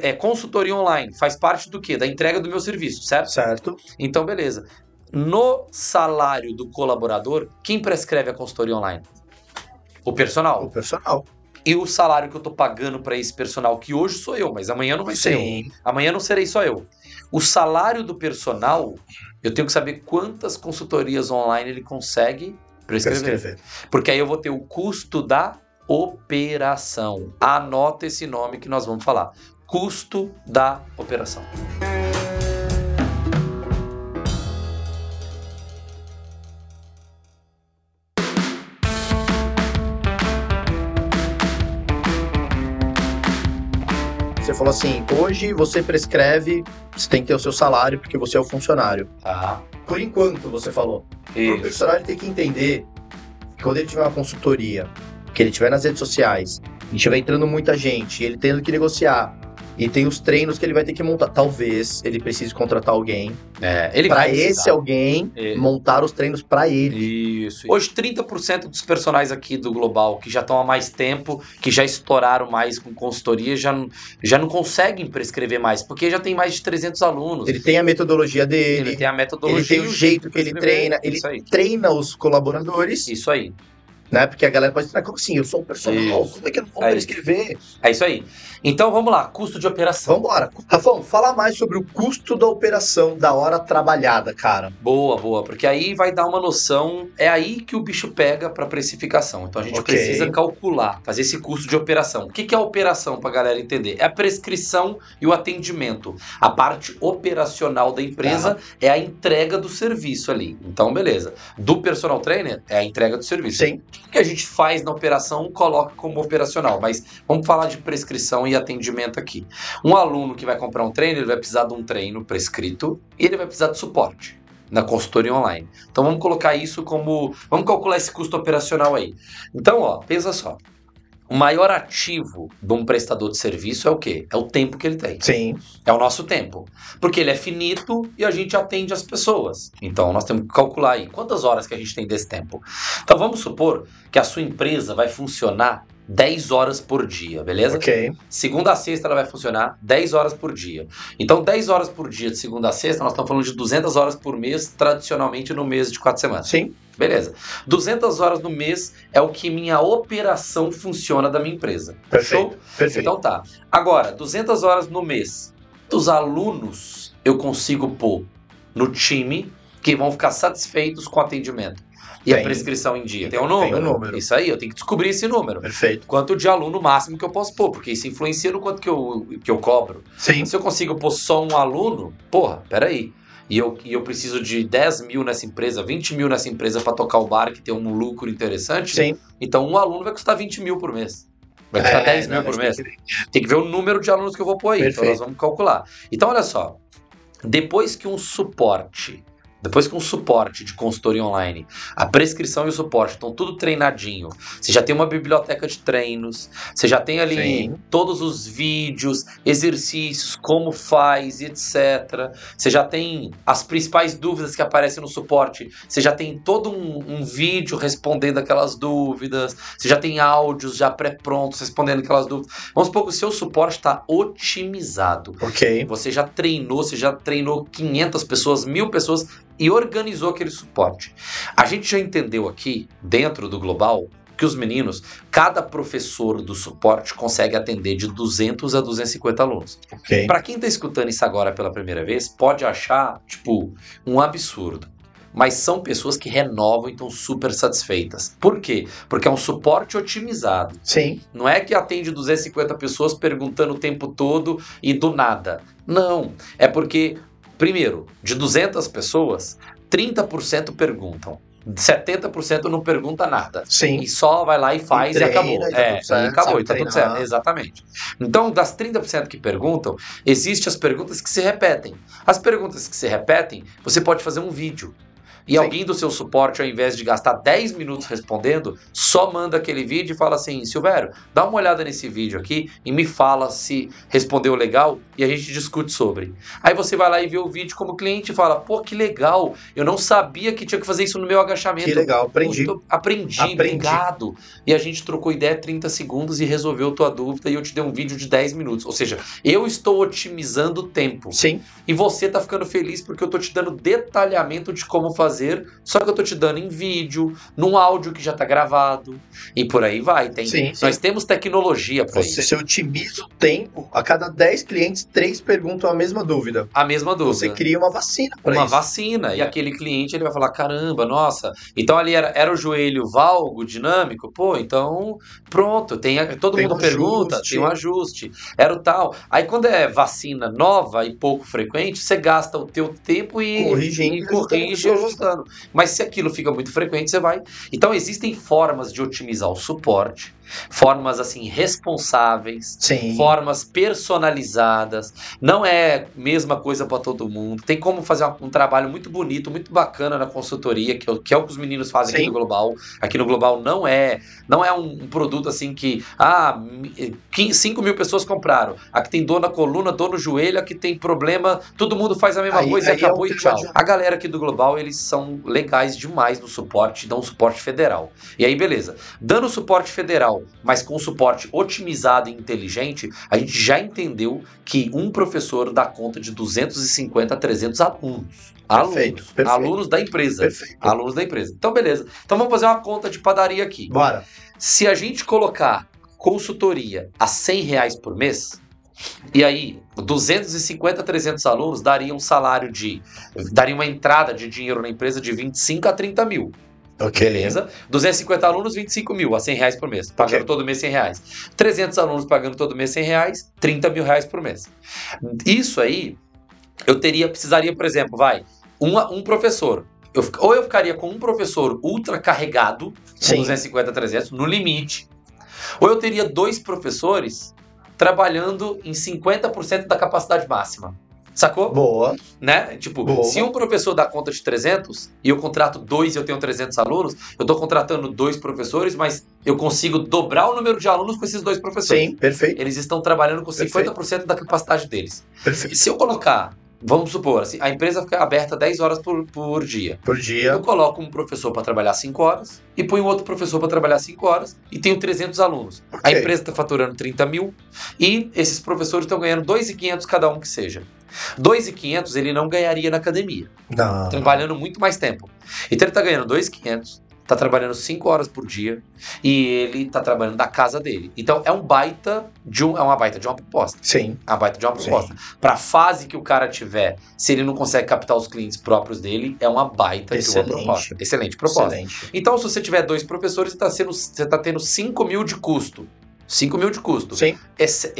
É, consultoria online faz parte do quê? Da entrega do meu serviço, certo? Certo. Então, beleza. No salário do colaborador, quem prescreve a consultoria online? O personal. O personal. E o salário que eu tô pagando para esse personal, que hoje sou eu, mas amanhã não vai ser eu. Sim. Amanhã não serei só eu. O salário do personal, eu tenho que saber quantas consultorias online ele consegue prescrever. Porque aí eu vou ter o custo da operação. Anota esse nome que nós vamos falar. Custo da operação. Você falou assim, hoje você prescreve, você tem que ter o seu salário porque você é o funcionário. Tá. Por enquanto, você falou. O profissional ele tem que entender que quando ele tiver uma consultoria, que ele tiver nas redes sociais, e tiver entrando muita gente, ele tendo que negociar, e tem os treinos que ele vai ter que montar. Talvez ele precise contratar alguém É, ele para vai esse precisar. alguém É. montar os treinos para ele. Isso. Hoje, 30% dos personagens aqui do Global que já estão há mais tempo, que já estouraram mais com consultoria, já, não- já não conseguem prescrever mais, porque já tem mais de 300 alunos. Ele tem a metodologia dele, Ele tem a metodologia. ele tem o jeito que ele treina, ele Isso treina os colaboradores, Isso aí. Né? Porque a galera pode dizer, como assim? Eu sou um personal, Isso. como é que eu não vou É prescrever? É isso aí. Então vamos lá, custo de operação. Vambora. Rafão, fala mais sobre o custo da operação da hora trabalhada, cara. Boa, boa, porque aí vai dar uma noção, é aí que o bicho pega para precificação. Então a gente Ok. precisa calcular, fazer esse custo de operação. O que que é a operação para galera entender? É a prescrição e o atendimento. A parte operacional da empresa é a entrega do serviço ali. Então, beleza. Do personal trainer é a entrega do serviço. Sim. O que a gente faz na operação coloca como operacional, mas vamos falar de prescrição e atendimento aqui. Um aluno que vai comprar um treino, ele vai precisar de um treino prescrito e ele vai precisar de suporte na consultoria online. Então vamos colocar isso como, vamos calcular esse custo operacional aí. Então, ó, pensa só. O maior ativo de um prestador de serviço é o quê? É o tempo que ele tem. Sim. É o nosso tempo. Porque ele é finito e a gente atende as pessoas. Então nós temos que calcular aí quantas horas que a gente tem desse tempo. Então vamos supor que a sua empresa vai funcionar 10 horas por dia, beleza? Ok. Segunda a sexta ela vai funcionar 10 horas por dia. Então 10 horas por dia de segunda a sexta, nós estamos falando de 200 horas por mês, tradicionalmente no mês de 4 semanas. Sim. Beleza. 200 horas no mês é o que minha operação funciona da minha empresa. Perfeito. Show? Perfeito. Então tá. Agora, 200 horas no mês dos alunos eu consigo pôr no time que vão ficar satisfeitos com o atendimento. E a Tem. prescrição em dia. Tem um Tem número? um número. Isso aí, eu tenho que descobrir esse número. Perfeito. Quanto de aluno máximo que eu posso pôr, porque isso influencia no quanto que eu, que eu cobro. Sim. Se eu consigo pôr só um aluno, porra, peraí. E eu, e eu preciso de 10 mil nessa empresa, 20 mil nessa empresa para tocar o bar que tem um lucro interessante. Sim. Então um aluno vai custar 20 mil por mês. Vai custar 10 mil É, não, por mês. tem que- Tem que ver o número de alunos que eu vou pôr aí. Então Perfeito. nós vamos calcular. Então, olha só. Depois que um suporte, depois que um suporte de consultoria online, a prescrição e o suporte estão tudo treinadinho. Você já tem uma biblioteca de treinos, você já tem ali Sim. todos os vídeos, exercícios, como faz, etc. Você já tem as principais dúvidas que aparecem no suporte. Você já tem todo um, um vídeo respondendo aquelas dúvidas. Você já tem áudios já pré-prontos respondendo aquelas dúvidas. Vamos supor que o seu suporte está otimizado. Ok. Você já treinou, você já treinou 500 pessoas, mil pessoas e organizou aquele suporte. A gente já entendeu aqui, dentro do Global, que os meninos, cada professor do suporte consegue atender de 200 a 250 alunos. Ok. Para quem tá escutando isso agora pela primeira vez, pode achar, tipo, um absurdo. Mas são pessoas que renovam e estão super satisfeitas. Por quê? Porque é um suporte otimizado. Sim. Não é que atende 250 pessoas perguntando o tempo todo e do nada. Não. É porque, primeiro, de 200 pessoas, 30% perguntam. 70% não pergunta nada. Sim. E só vai lá e faz e, treina, acabou. e tá é, certo, e acabou, e tá tudo certo. Exatamente. Então, das 30% que perguntam, existem as perguntas que se repetem. As perguntas que se repetem, você pode fazer um vídeo. E Sim. alguém do seu suporte, ao invés de gastar 10 minutos respondendo, só manda aquele vídeo e fala assim: Silvério, dá uma olhada nesse vídeo aqui e me fala se respondeu legal e a gente discute sobre. Aí você vai lá e vê o vídeo como cliente e fala: pô, que legal, eu não sabia que tinha que fazer isso no meu agachamento. Que legal, aprendi. Muito- aprendi, Aprendi. obrigado. E a gente trocou ideia 30 segundos e resolveu tua dúvida e eu te dei um vídeo de 10 minutos. Ou seja, eu estou otimizando o tempo. Sim, E você tá ficando feliz porque eu tô te dando detalhamento de como fazer, só que eu tô te dando em vídeo, num áudio que já tá gravado. E por aí vai. Tem, Sim, nós sim. temos tecnologia para isso. você otimiza o tempo. A cada 10 clientes, 3 perguntam a mesma dúvida. A mesma dúvida. Você cria uma vacina para uma isso. vacina. E aquele cliente ele vai falar: caramba, nossa. Então ali era, era o joelho valgo dinâmico? Pô, então pronto. Tem, todo Tem mundo um pergunta, ajuste. tem um ajuste. Era o tal. Aí quando é vacina nova e pouco frequente, você gasta o teu tempo e, Corrigindo e e ajustando ajustando. Mas se aquilo fica muito frequente, você vai. Então existem formas de otimizar o suporte, formas assim responsáveis. Sim. Formas personalizadas, não é mesma coisa para todo mundo. Tem como fazer um, um trabalho muito bonito, muito bacana na consultoria, que, é o- que é o que os meninos fazem aqui Sim. no Global. Aqui no Global não é não é um, um produto assim que ah, 5 mil pessoas compraram. Aqui tem dor na coluna, dor no joelho, aqui tem problema, todo mundo faz a mesma Aí- coisa aí e acabou é e tchau. A galera aqui do Global, eles são legais demais no suporte, dão um suporte federal. E aí, beleza. Dando suporte federal, mas com suporte otimizado e inteligente, a gente já entendeu que um professor dá conta de 250 a 300 alunos. Alunos. Perfeito, perfeito. Alunos da empresa. Perfeito. Alunos da empresa. Então, beleza. Então, vamos fazer uma conta de padaria aqui. Bora. Se a gente colocar consultoria a 100 reais por mês, e aí 250 a 300 alunos daria um salário de. daria uma entrada de dinheiro na empresa de 25 a 30 mil. Ok. Beleza? 250 alunos, 25 mil a 100 reais por mês. Pagando Ok. todo mês 100 reais. 300 alunos pagando todo mês 100 reais, 30 mil reais por mês. Isso aí, eu teria, precisaria, por exemplo, vai, uma- um professor. Eu ou eu ficaria com um professor ultra carregado, com Sim. 250, 300, no limite. Ou eu teria dois professores trabalhando em 50% da capacidade máxima. Sacou? Boa. né? Tipo, Boa. se um professor dá conta de 300 e eu contrato dois e eu tenho 300 alunos, eu tô contratando dois professores, mas eu consigo dobrar o número de alunos com esses dois professores. Sim, perfeito. Eles estão trabalhando com Perfeito. 50% da capacidade deles. E Perfeito. se eu colocar, vamos supor, assim, a empresa fica aberta 10 horas por, por dia. Por dia. Eu coloco um professor para trabalhar 5 horas e ponho outro professor para trabalhar 5 horas e tenho 300 alunos. A Ok. empresa está faturando 30 mil e esses professores estão ganhando 2.500 cada um que seja. 2.500 ele não ganharia na academia, Não. trabalhando muito mais tempo. Então ele está ganhando 2.500, está trabalhando 5 horas por dia e ele está trabalhando da casa dele. Então é um baita de um, é uma baita de uma proposta. Sim. É uma baita de uma proposta. Para a fase que o cara tiver, se ele não consegue captar os clientes próprios dele, é uma baita de Excelente. uma proposta. Excelente proposta. Excelente. Então, se você tiver dois professores, você está você tá tendo 5 mil de custo. 5 mil de custo. Sim. Esse-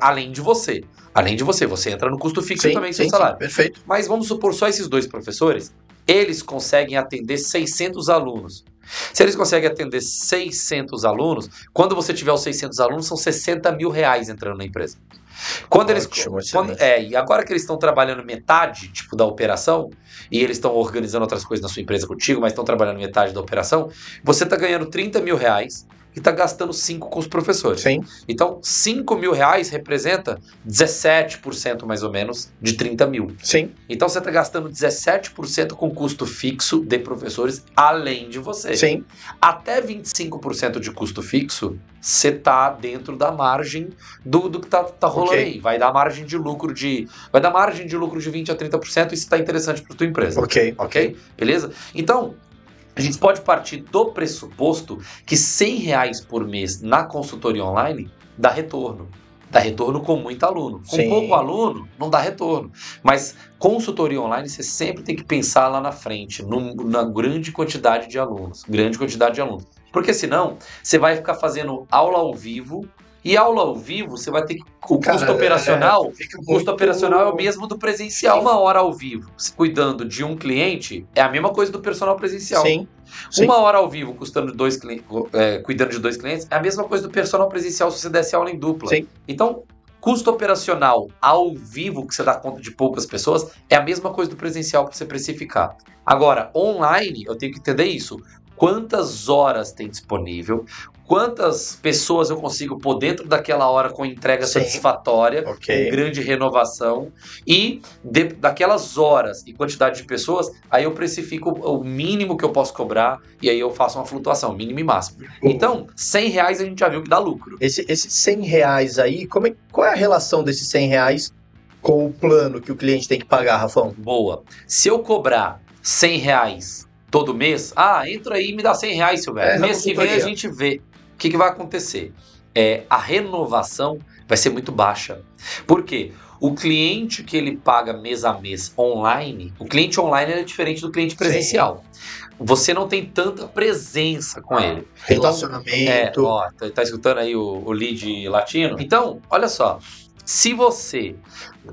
além de você. Além de você, você entra no custo fixo Sim, também, sim, seu sim. salário. Perfeito. Mas vamos supor só esses dois professores, eles conseguem atender 600 alunos. Se eles conseguem atender 600 alunos, quando você tiver os 600 alunos, são 60 mil reais entrando na empresa. Quando eles. Ótimo, Quando, é, e agora que eles estão trabalhando metade, tipo, da operação, e eles estão organizando outras coisas na sua empresa contigo, mas estão trabalhando metade da operação, você está ganhando 30 mil reais e está gastando 5 com os professores. Sim. Então, 5 mil reais representa 17% mais ou menos de 30 mil. Sim. Então você está gastando 17% com custo fixo de professores, além de você. Sim. Até 25% de custo fixo, você está dentro da margem do, do que tá, tá rolando Ok. aí. Vai dar margem de lucro de. Vai dar margem de lucro de 20 a 30%, isso está interessante para tua empresa. Ok. Ok? Beleza? Então, a gente pode partir do pressuposto que 100 reais por mês na consultoria online dá retorno. Dá retorno com muito aluno. Com Sim. pouco aluno, não dá retorno. Mas consultoria online, você sempre tem que pensar lá na frente, num- na grande quantidade de alunos. Grande quantidade de alunos. Porque senão, você vai ficar fazendo aula ao vivo E aula ao vivo, você vai ter que. O Cara, custo operacional. é, fica o custo muito- operacional é o mesmo do presencial. Uma hora ao vivo, se cuidando de um cliente, é a mesma coisa do personal presencial. Sim. sim. Uma hora ao vivo, custando dois clientes, é, cuidando de dois clientes, é a mesma coisa do personal presencial se você desse aula em dupla. Sim. Então, custo operacional ao vivo, que você dá conta de poucas pessoas, é a mesma coisa do presencial para você precificar. Agora, online, eu tenho que entender isso. Quantas horas tem disponível? Quantas pessoas eu consigo pôr dentro daquela hora com entrega Sim. satisfatória? Ok. com grande renovação e de- daquelas horas e quantidade de pessoas, aí eu precifico o mínimo que eu posso cobrar e aí eu faço uma flutuação, mínimo e máximo. Então, 100 reais a gente já viu que dá lucro. Esse, esses 100 reais aí, como é- qual é a relação desses 100 reais com o plano que o cliente tem que pagar, Rafão? Boa. Se eu cobrar 100 reais todo mês, ah, entra aí e me dá 100 reais, Silvério. É, mês que vem a gente vê. O que, que vai acontecer? É, a renovação vai ser muito baixa. Por quê? O cliente que ele paga mês a mês online, o cliente online é diferente do cliente presencial. Você não tem tanta presença com ele. É, Relacionamento. ó, tá, tá escutando aí o, o lead latino? Então, olha só. Se você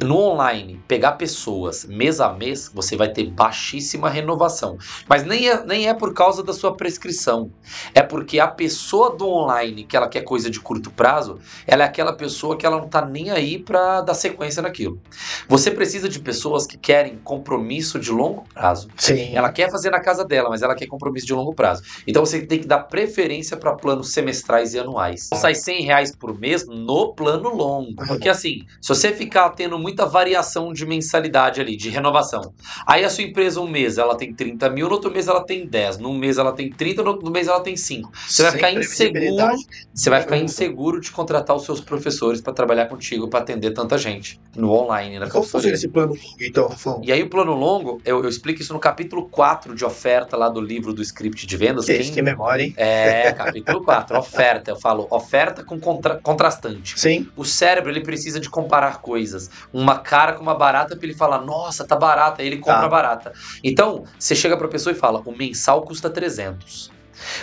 no online pegar pessoas mês a mês, você vai ter baixíssima renovação. Mas nem é, nem é por causa da sua prescrição. É porque a pessoa do online, que ela quer coisa de curto prazo, ela é aquela pessoa que ela não tá nem aí para dar sequência naquilo. Você precisa de pessoas que querem compromisso de longo prazo. Sim. Ela quer fazer na casa dela, mas ela quer compromisso de longo prazo. Então você tem que dar preferência para planos semestrais e anuais. Sai 100 reais por mês no plano longo. Porque assim, se você ficar tendo muita variação de mensalidade ali, de renovação, aí a sua empresa um mês ela tem 30 mil, no outro mês ela tem 10, num mês ela tem 30, no outro mês ela tem 5. Você vai Sem ficar inseguro, você vai ficar inseguro de contratar os seus professores para trabalhar contigo, para atender tanta gente no online, na Como funciona consultoria. esse plano longo, então, Rafão? E aí o plano longo, eu, eu explico isso no capítulo 4 de oferta lá do livro do script de vendas. Que, Quem- que memória, hein? É, capítulo 4, oferta. Eu falo oferta com contra- contrastante. Sim. O cérebro, ele precisa de comparar coisas. Uma cara com uma barata para ele falar, nossa, tá barata. Aí ele compra Tá. barata. Então, você chega pra pessoa e fala, o mensal custa 300.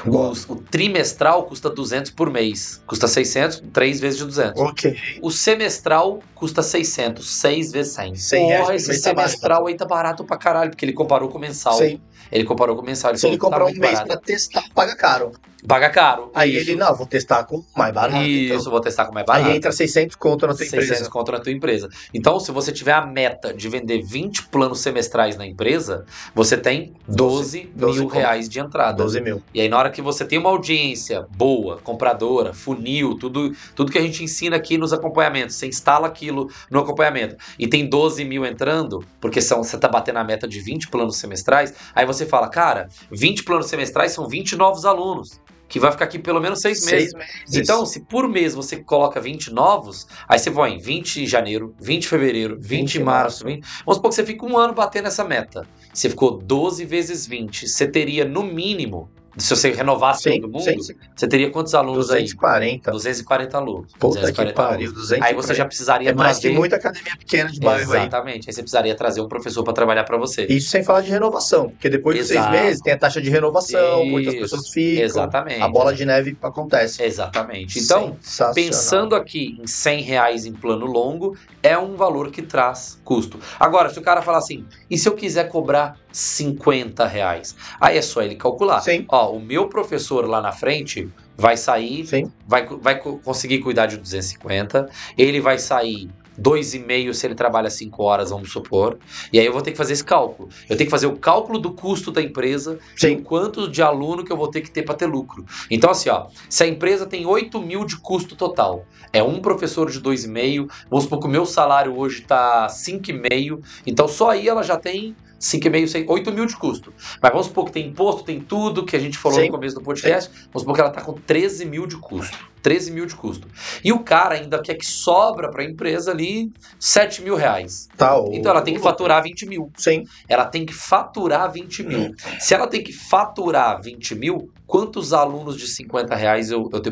Boa. Os- o trimestral custa 200 por mês. Custa 600, 3 vezes de 200. Ok. O semestral custa 600, 6 vezes 100. 100 reais Porra, por esse tá semestral aí tá barato pra caralho, porque ele comparou com o mensal. Sim. Ele comparou com. Ele Se ele comprar um mês pra testar, paga caro. Paga caro. Aí Isso. ele, não, vou testar com mais barato. Isso, então. vou testar com mais barato. Aí entra 600 conto na tua 600 empresa. conto na tua empresa. Então, se você tiver a meta de vender 20 planos semestrais na empresa, você tem 12, 12 mil conto. reais de entrada. 12 mil. E aí, na hora que você tem uma audiência boa, compradora, funil, tudo, tudo que a gente ensina aqui nos acompanhamentos, você instala aquilo no acompanhamento e tem 12 mil entrando, porque são, você tá batendo a meta de 20 planos semestrais, aí você fala, cara, 20 planos semestrais são 20 novos alunos. Que vai ficar aqui pelo menos seis meses. Seis meses. Então, se por mês você coloca 20 novos, aí você põe 20 de janeiro, 20 de fevereiro, 20, 20 de março. 20... Vamos supor que você fica um ano batendo essa meta. Você ficou 12 vezes 20. Você teria, no mínimo, se você renovasse todo mundo, sim, sim. você teria quantos alunos aí? 240. 240 alunos. Puta que 240 pariu, alunos. 240. Aí você já precisaria É mais trazer... que muita academia pequena de bairro aí. Exatamente. Aí você precisaria trazer um professor para trabalhar para você. Isso sem falar de renovação, porque depois de seis Exato. meses tem a taxa de renovação, muitas Isso. pessoas ficam, Exatamente. a bola de neve acontece. Exatamente. Então. Pensando aqui em 100 reais em plano longo, é um valor que traz custo. Agora, se o cara falar assim, e se eu quiser cobrar 50 reais? Aí é só ele calcular. Sim. Ó, o meu professor lá na frente vai sair, Sim. vai, vai co- conseguir cuidar de 250, ele vai sair 2,5 se ele trabalha 5 horas, vamos supor. E aí eu vou ter que fazer esse cálculo. Eu tenho que fazer o cálculo do custo da empresa e Sim. o quanto de aluno que eu vou ter que ter para ter lucro. Então, assim, ó, se a empresa tem 8 mil de custo total, é um professor de 2,5, vamos supor que o meu salário hoje tá 5,5, então só aí ela já tem 5,5, 6, 8 mil de custo. Mas vamos supor que tem imposto, tem tudo que a gente falou Sim. no começo do podcast, vamos supor que ela tá com 13 mil de custo. 13 mil de custo. E o cara ainda quer que sobra para a empresa ali 7 mil reais. Tá, Então ela tem que faturar 20 mil. Sim. Ela tem que faturar 20 mil. Se ela tem que faturar 20 mil, quantos alunos de 50 reais eu, eu te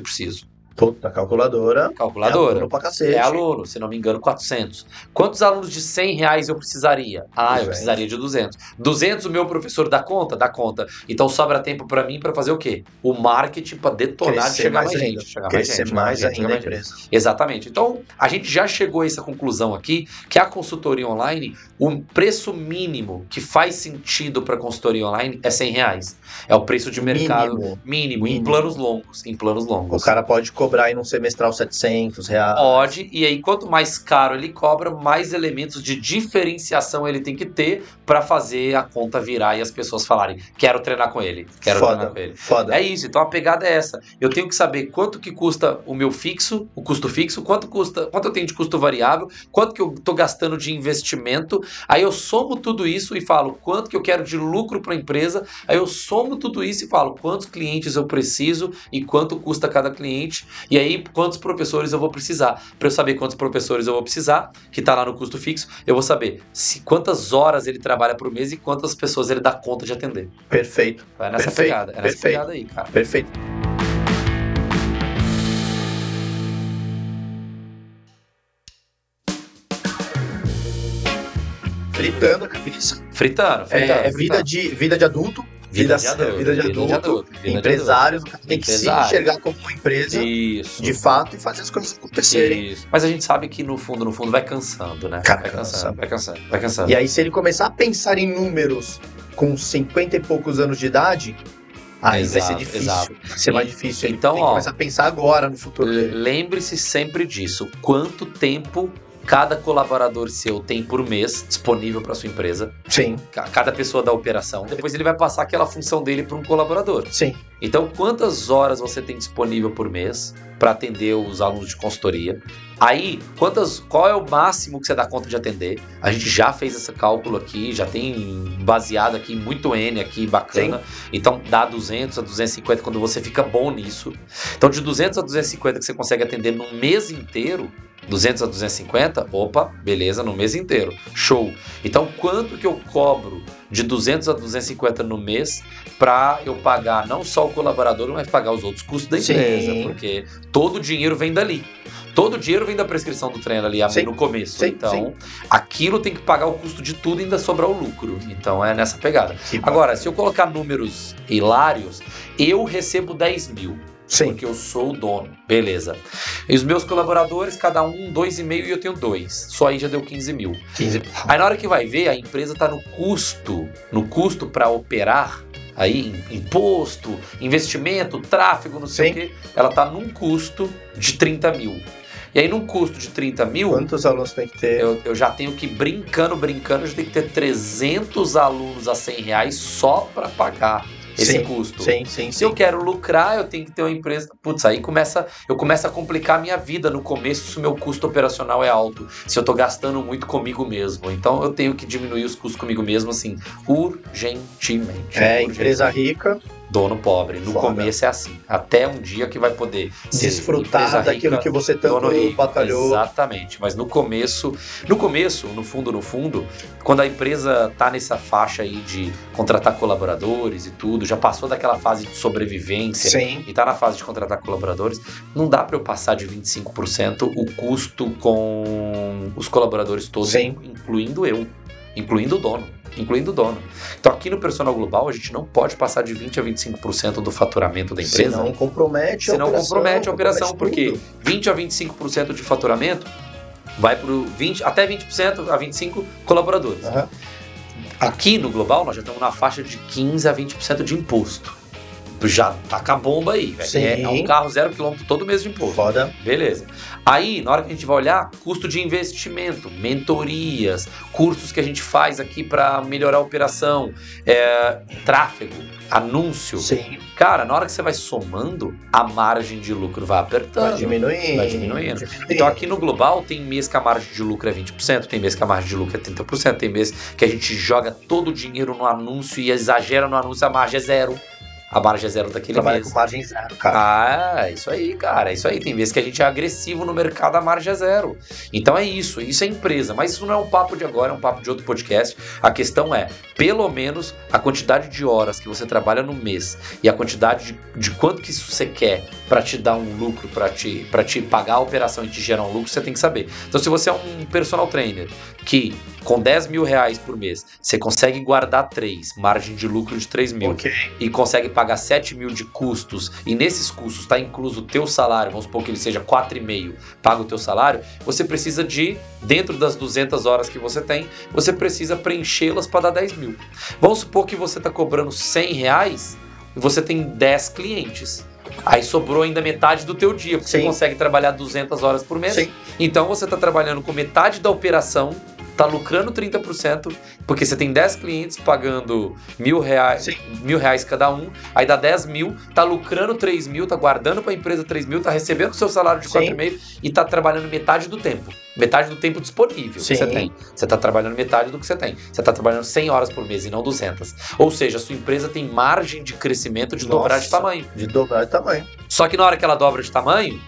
preciso? Puta, calculadora. Calculadora. É aluno pra cacete. É aluno, se não me engano, 400. Quantos alunos de 100 reais eu precisaria? Ah, eu precisaria de 200. 200 o meu professor dá conta? Dá conta. Então sobra tempo pra mim pra fazer o quê? O marketing pra detonar de Crescer chegar mais mais, ainda. gente. Chegar mais Crescer gente, mais chegar ainda a mais gente. empresa. Exatamente. Então, a gente já chegou a essa conclusão aqui, que a consultoria online, o preço mínimo que faz sentido para consultoria online é 100 reais. É o preço de mercado Mínimo. mínimo, em Mínimo. planos longos. Em planos O longos. cara pode cobrar aí num semestral 700 reais. Pode, e aí quanto mais caro ele cobra, mais elementos de diferenciação ele tem que ter para fazer a conta virar e as pessoas falarem: quero treinar com ele, quero treinar Foda, com ele. foda. É isso, então a pegada é essa. Eu tenho que saber quanto que custa o meu fixo, o custo fixo, quanto custa, quanto eu tenho de custo variável, quanto que eu tô gastando de investimento. Aí eu somo tudo isso e falo quanto que eu quero de lucro para a empresa. Aí eu somo tudo isso e falo quantos clientes eu preciso e quanto custa cada cliente. E aí quantos professores eu vou precisar. Para eu saber quantos professores eu vou precisar, que tá lá no custo fixo, eu vou saber se quantas horas ele trabalha por mês e quantas pessoas ele dá conta de atender. Perfeito, É nessa Perfeito, pegada, é nessa perfeito. pegada aí, cara. perfeito. Fritando a cabeça. Fritando, É, fritando. é vida, de, vida de adulto. Vida de adulto, vida de vida de adulto. adulto, vida empresários, o cara tem que se enxergar como uma empresa Isso. de fato e fazer as coisas acontecerem. Isso. Mas a gente sabe que no fundo, no fundo, vai cansando, né? Cara, vai cansa. cansando, vai cansando, vai cansando. E aí, se ele começar a pensar em números com 50 e poucos anos de idade, aí vai ser Exato, difícil. exato. Vai ser mais difícil. Então, tem que ó, começar a pensar agora no futuro. Lembre-se sempre disso. Quanto tempo cada colaborador seu tem por mês disponível para sua empresa? Sim, Ca- Cada pessoa da operação. Depois ele vai passar aquela função dele para um colaborador. sim. Então, quantas horas você tem disponível por mês para atender os alunos de consultoria? Aí, quantas, qual é o máximo que você dá conta de atender? A gente já fez esse cálculo aqui, já tem baseado aqui muito N aqui bacana. Então, dá 200 a 250 quando você fica bom nisso. Então, de 200 a 250 que você consegue atender no mês inteiro, 200 a 250, opa, beleza, no mês inteiro. Show. Então, quanto que eu cobro de 200 a 250 no mês para eu pagar não só o colaborador, mas pagar os outros custos da empresa, Sim. porque todo o dinheiro vem dali. Todo o dinheiro vem da prescrição do treino ali Sim. no começo. Sim, então, sim. aquilo tem que pagar o custo de tudo e ainda sobrar o lucro. Então, é nessa pegada. Agora, se eu colocar números hilários, eu recebo 10 mil Sim, porque eu sou o dono. Beleza. E os meus colaboradores, cada um, dois e meio e eu tenho dois. Só aí já deu 15 mil. 15. Aí na hora que vai ver, a empresa está no custo, no custo para operar, aí im- imposto, investimento, tráfego, não sei Sim. o quê, ela está num custo de 30 mil. E aí num custo de 30 mil, Quantos alunos tem que ter? eu, eu já tenho que, brincando, brincando, eu já tenho que ter 300 alunos a 100 reais só para pagar esse Sim, custo. Sim, sim, Se sim. eu quero lucrar, eu tenho que ter uma empresa. Putz, aí começa, eu começo a complicar a minha vida no começo se o meu custo operacional é alto. Se eu tô gastando muito comigo mesmo. Então eu tenho que diminuir os custos comigo mesmo, assim, urgentemente. É, Urgentemente. empresa rica, Dono pobre. No Foda. começo é assim. Até um dia que vai poder desfrutar daquilo rica, que você tanto rico. batalhou. Exatamente. Mas no começo, no começo, no fundo, no fundo, quando a empresa tá nessa faixa aí de contratar colaboradores e tudo, já passou daquela fase de sobrevivência Sim, e tá na fase de contratar colaboradores, não dá para eu passar de 25% o custo com os colaboradores todos, Sim. incluindo eu, incluindo o dono, incluindo o dono. Então aqui no Personal Global a gente não pode passar de 20 a 25% do faturamento da empresa. senão compromete a Senão operação. compromete a operação, compromete porque tudo. 20 a 25% de faturamento vai para 20 até 20% a 25 colaboradores. Aham. Aqui no global nós já estamos na faixa de 15 a 20% de imposto. Já taca a bomba aí, velho. É, é um carro zero quilômetro todo mês de imposto. Foda. Beleza. Aí, na hora que a gente vai olhar, custo de investimento, mentorias, cursos que a gente faz aqui para melhorar a operação, é, tráfego, anúncio. Sim, Cara, na hora que você vai somando, a margem de lucro vai apertando. vai diminuindo. vai diminuindo. Então aqui no global tem mês que a margem de lucro é 20%, tem mês que a margem de lucro é 30%, tem mês que a gente joga todo o dinheiro no anúncio e exagera no anúncio, a margem é zero. A margem é zero daquele Trabalha mês. com margem zero, cara. Ah, isso aí, cara. Isso aí. Tem vezes que a gente é agressivo no mercado, a margem é zero. Então é isso. Isso é empresa. Mas isso não é um papo de agora, é um papo de outro podcast. A questão é, pelo menos, a quantidade de horas que você trabalha no mês e a quantidade de, de quanto que isso você quer para te dar um lucro, para te, pra te pagar a operação e te gerar um lucro, você tem que saber. Então, se você é um personal trainer que com 10 mil reais por mês, você consegue guardar 3, margem de lucro de 3 mil, Ok. e consegue pagar 7 mil de custos, e nesses custos está incluso o teu salário, vamos supor que ele seja 4,5, paga o teu salário, você precisa de, dentro das 200 horas que você tem, você precisa preenchê-las para dar 10 mil. Vamos supor que você está cobrando 100 reais e você tem 10 clientes. Aí sobrou ainda metade do teu dia, porque você Sim. consegue trabalhar 200 horas por mês. Sim. Então você está trabalhando com metade da operação, tá lucrando 30%, porque você tem 10 clientes pagando mil reais, Sim. mil reais cada um, aí dá 10 mil, tá lucrando 3 mil, tá guardando para a empresa 3 mil, tá recebendo o seu salário de Sim. 4,5 e tá trabalhando metade do tempo. Metade do tempo disponível Sim. que você tem. Você tá trabalhando metade do que você tem. Você tá trabalhando 100 horas por mês e não 200. Ou seja, a sua empresa tem margem de crescimento de dobrar de Nossa. tamanho. De dobrar de tamanho. Só que na hora que ela dobra de tamanho,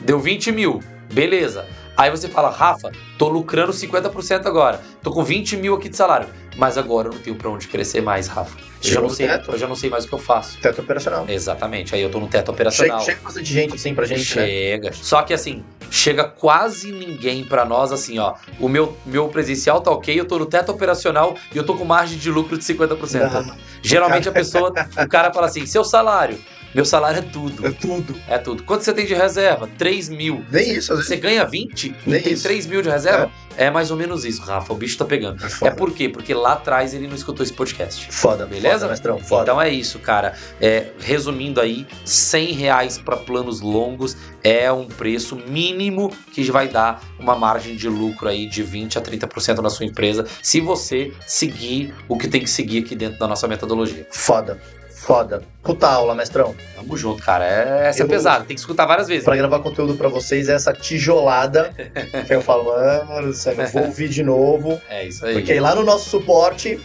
deu 20 mil. Beleza. Aí você fala, Rafa, tô lucrando 50% agora. Tô com 20 mil aqui de salário. Mas agora eu não tenho pra onde crescer mais, Rafa. Eu já, não sei, teto. eu já não sei mais o que eu faço. Teto operacional. Exatamente. Aí eu tô no teto Chega, operacional. chega bastante gente assim pra gente, né? Chega. Só que assim, chega quase ninguém pra nós assim, ó. O meu, meu presencial tá ok, eu tô no teto operacional e eu tô com margem de lucro de 50%. Não, Geralmente a pessoa, o cara fala assim, seu salário. Meu salário é tudo. é tudo. É tudo. Quanto você tem de reserva? 3 mil. Nem isso, às vezes. Você ganha 20 e Nem tem isso. 3 mil de reserva? É. mais ou menos isso, Rafa. O bicho tá pegando. É É foda. por quê? Porque lá atrás ele não escutou esse podcast. Foda, Beleza? Foda, mestrão, foda. Então é isso, cara. É, resumindo aí, 100 reais para planos longos é um preço mínimo que vai dar uma margem de lucro aí de 20 a 30% na sua empresa, se você seguir o que tem que seguir aqui dentro da nossa metodologia. Foda. Foda. Puta aula, mestrão. Tamo junto, cara. É, essa é Eu- pesada, tem que escutar várias vezes. Pra gravar conteúdo pra vocês, essa tijolada que eu falo, mano, eu vou ouvir de novo. É isso aí. Porque lá no nosso suporte,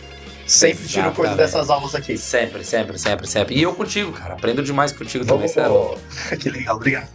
sempre tiro coisa dessas aulas aqui. Sempre, sempre, sempre, sempre. E eu contigo, cara. Aprendo demais contigo Vamos, também, sério. que legal, obrigado.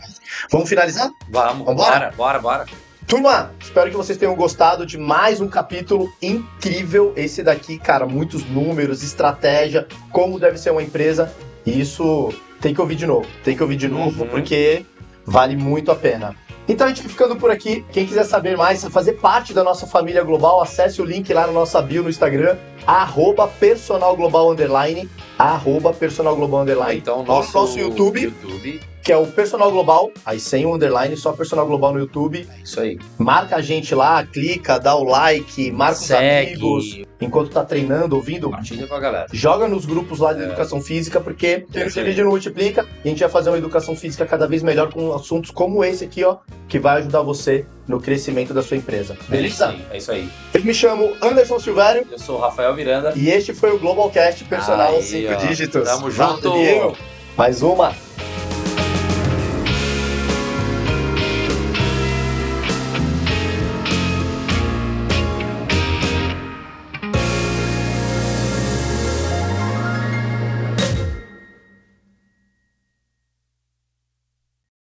Vamos finalizar? Vamos, Vambora? bora, bora, bora. Turma, espero que vocês tenham gostado de mais um capítulo incrível. Esse daqui, cara, muitos números, estratégia, como deve ser uma empresa. E isso tem que ouvir de novo. Tem que ouvir de novo, Uhum. porque vale muito a pena. Então a gente ficando por aqui. Quem quiser saber mais, fazer parte da nossa família global, acesse o link lá na nossa bio no Instagram, arroba personal global underline, arroba personal global underline. Então, nosso, no nosso YouTube, YouTube. que é o personal global, aí sem o underline, só personal global no YouTube. É isso aí. Marca a gente lá, clica, dá o like, marca os Segue. amigos, enquanto tá treinando, ouvindo. Compartilha com a galera. Joga nos grupos lá de É. educação física, porque É esse vídeo não multiplica e a gente vai fazer uma educação física cada vez melhor com assuntos como esse aqui, ó, que vai ajudar você no crescimento da sua empresa. É isso Beleza? aí. É isso aí. Eu me chamo Anderson Silvério Eu sou Rafael Miranda. e este foi o Globalcast Personal Aí, 5 ó. dígitos. Tamo junto. Valeu. Mais uma.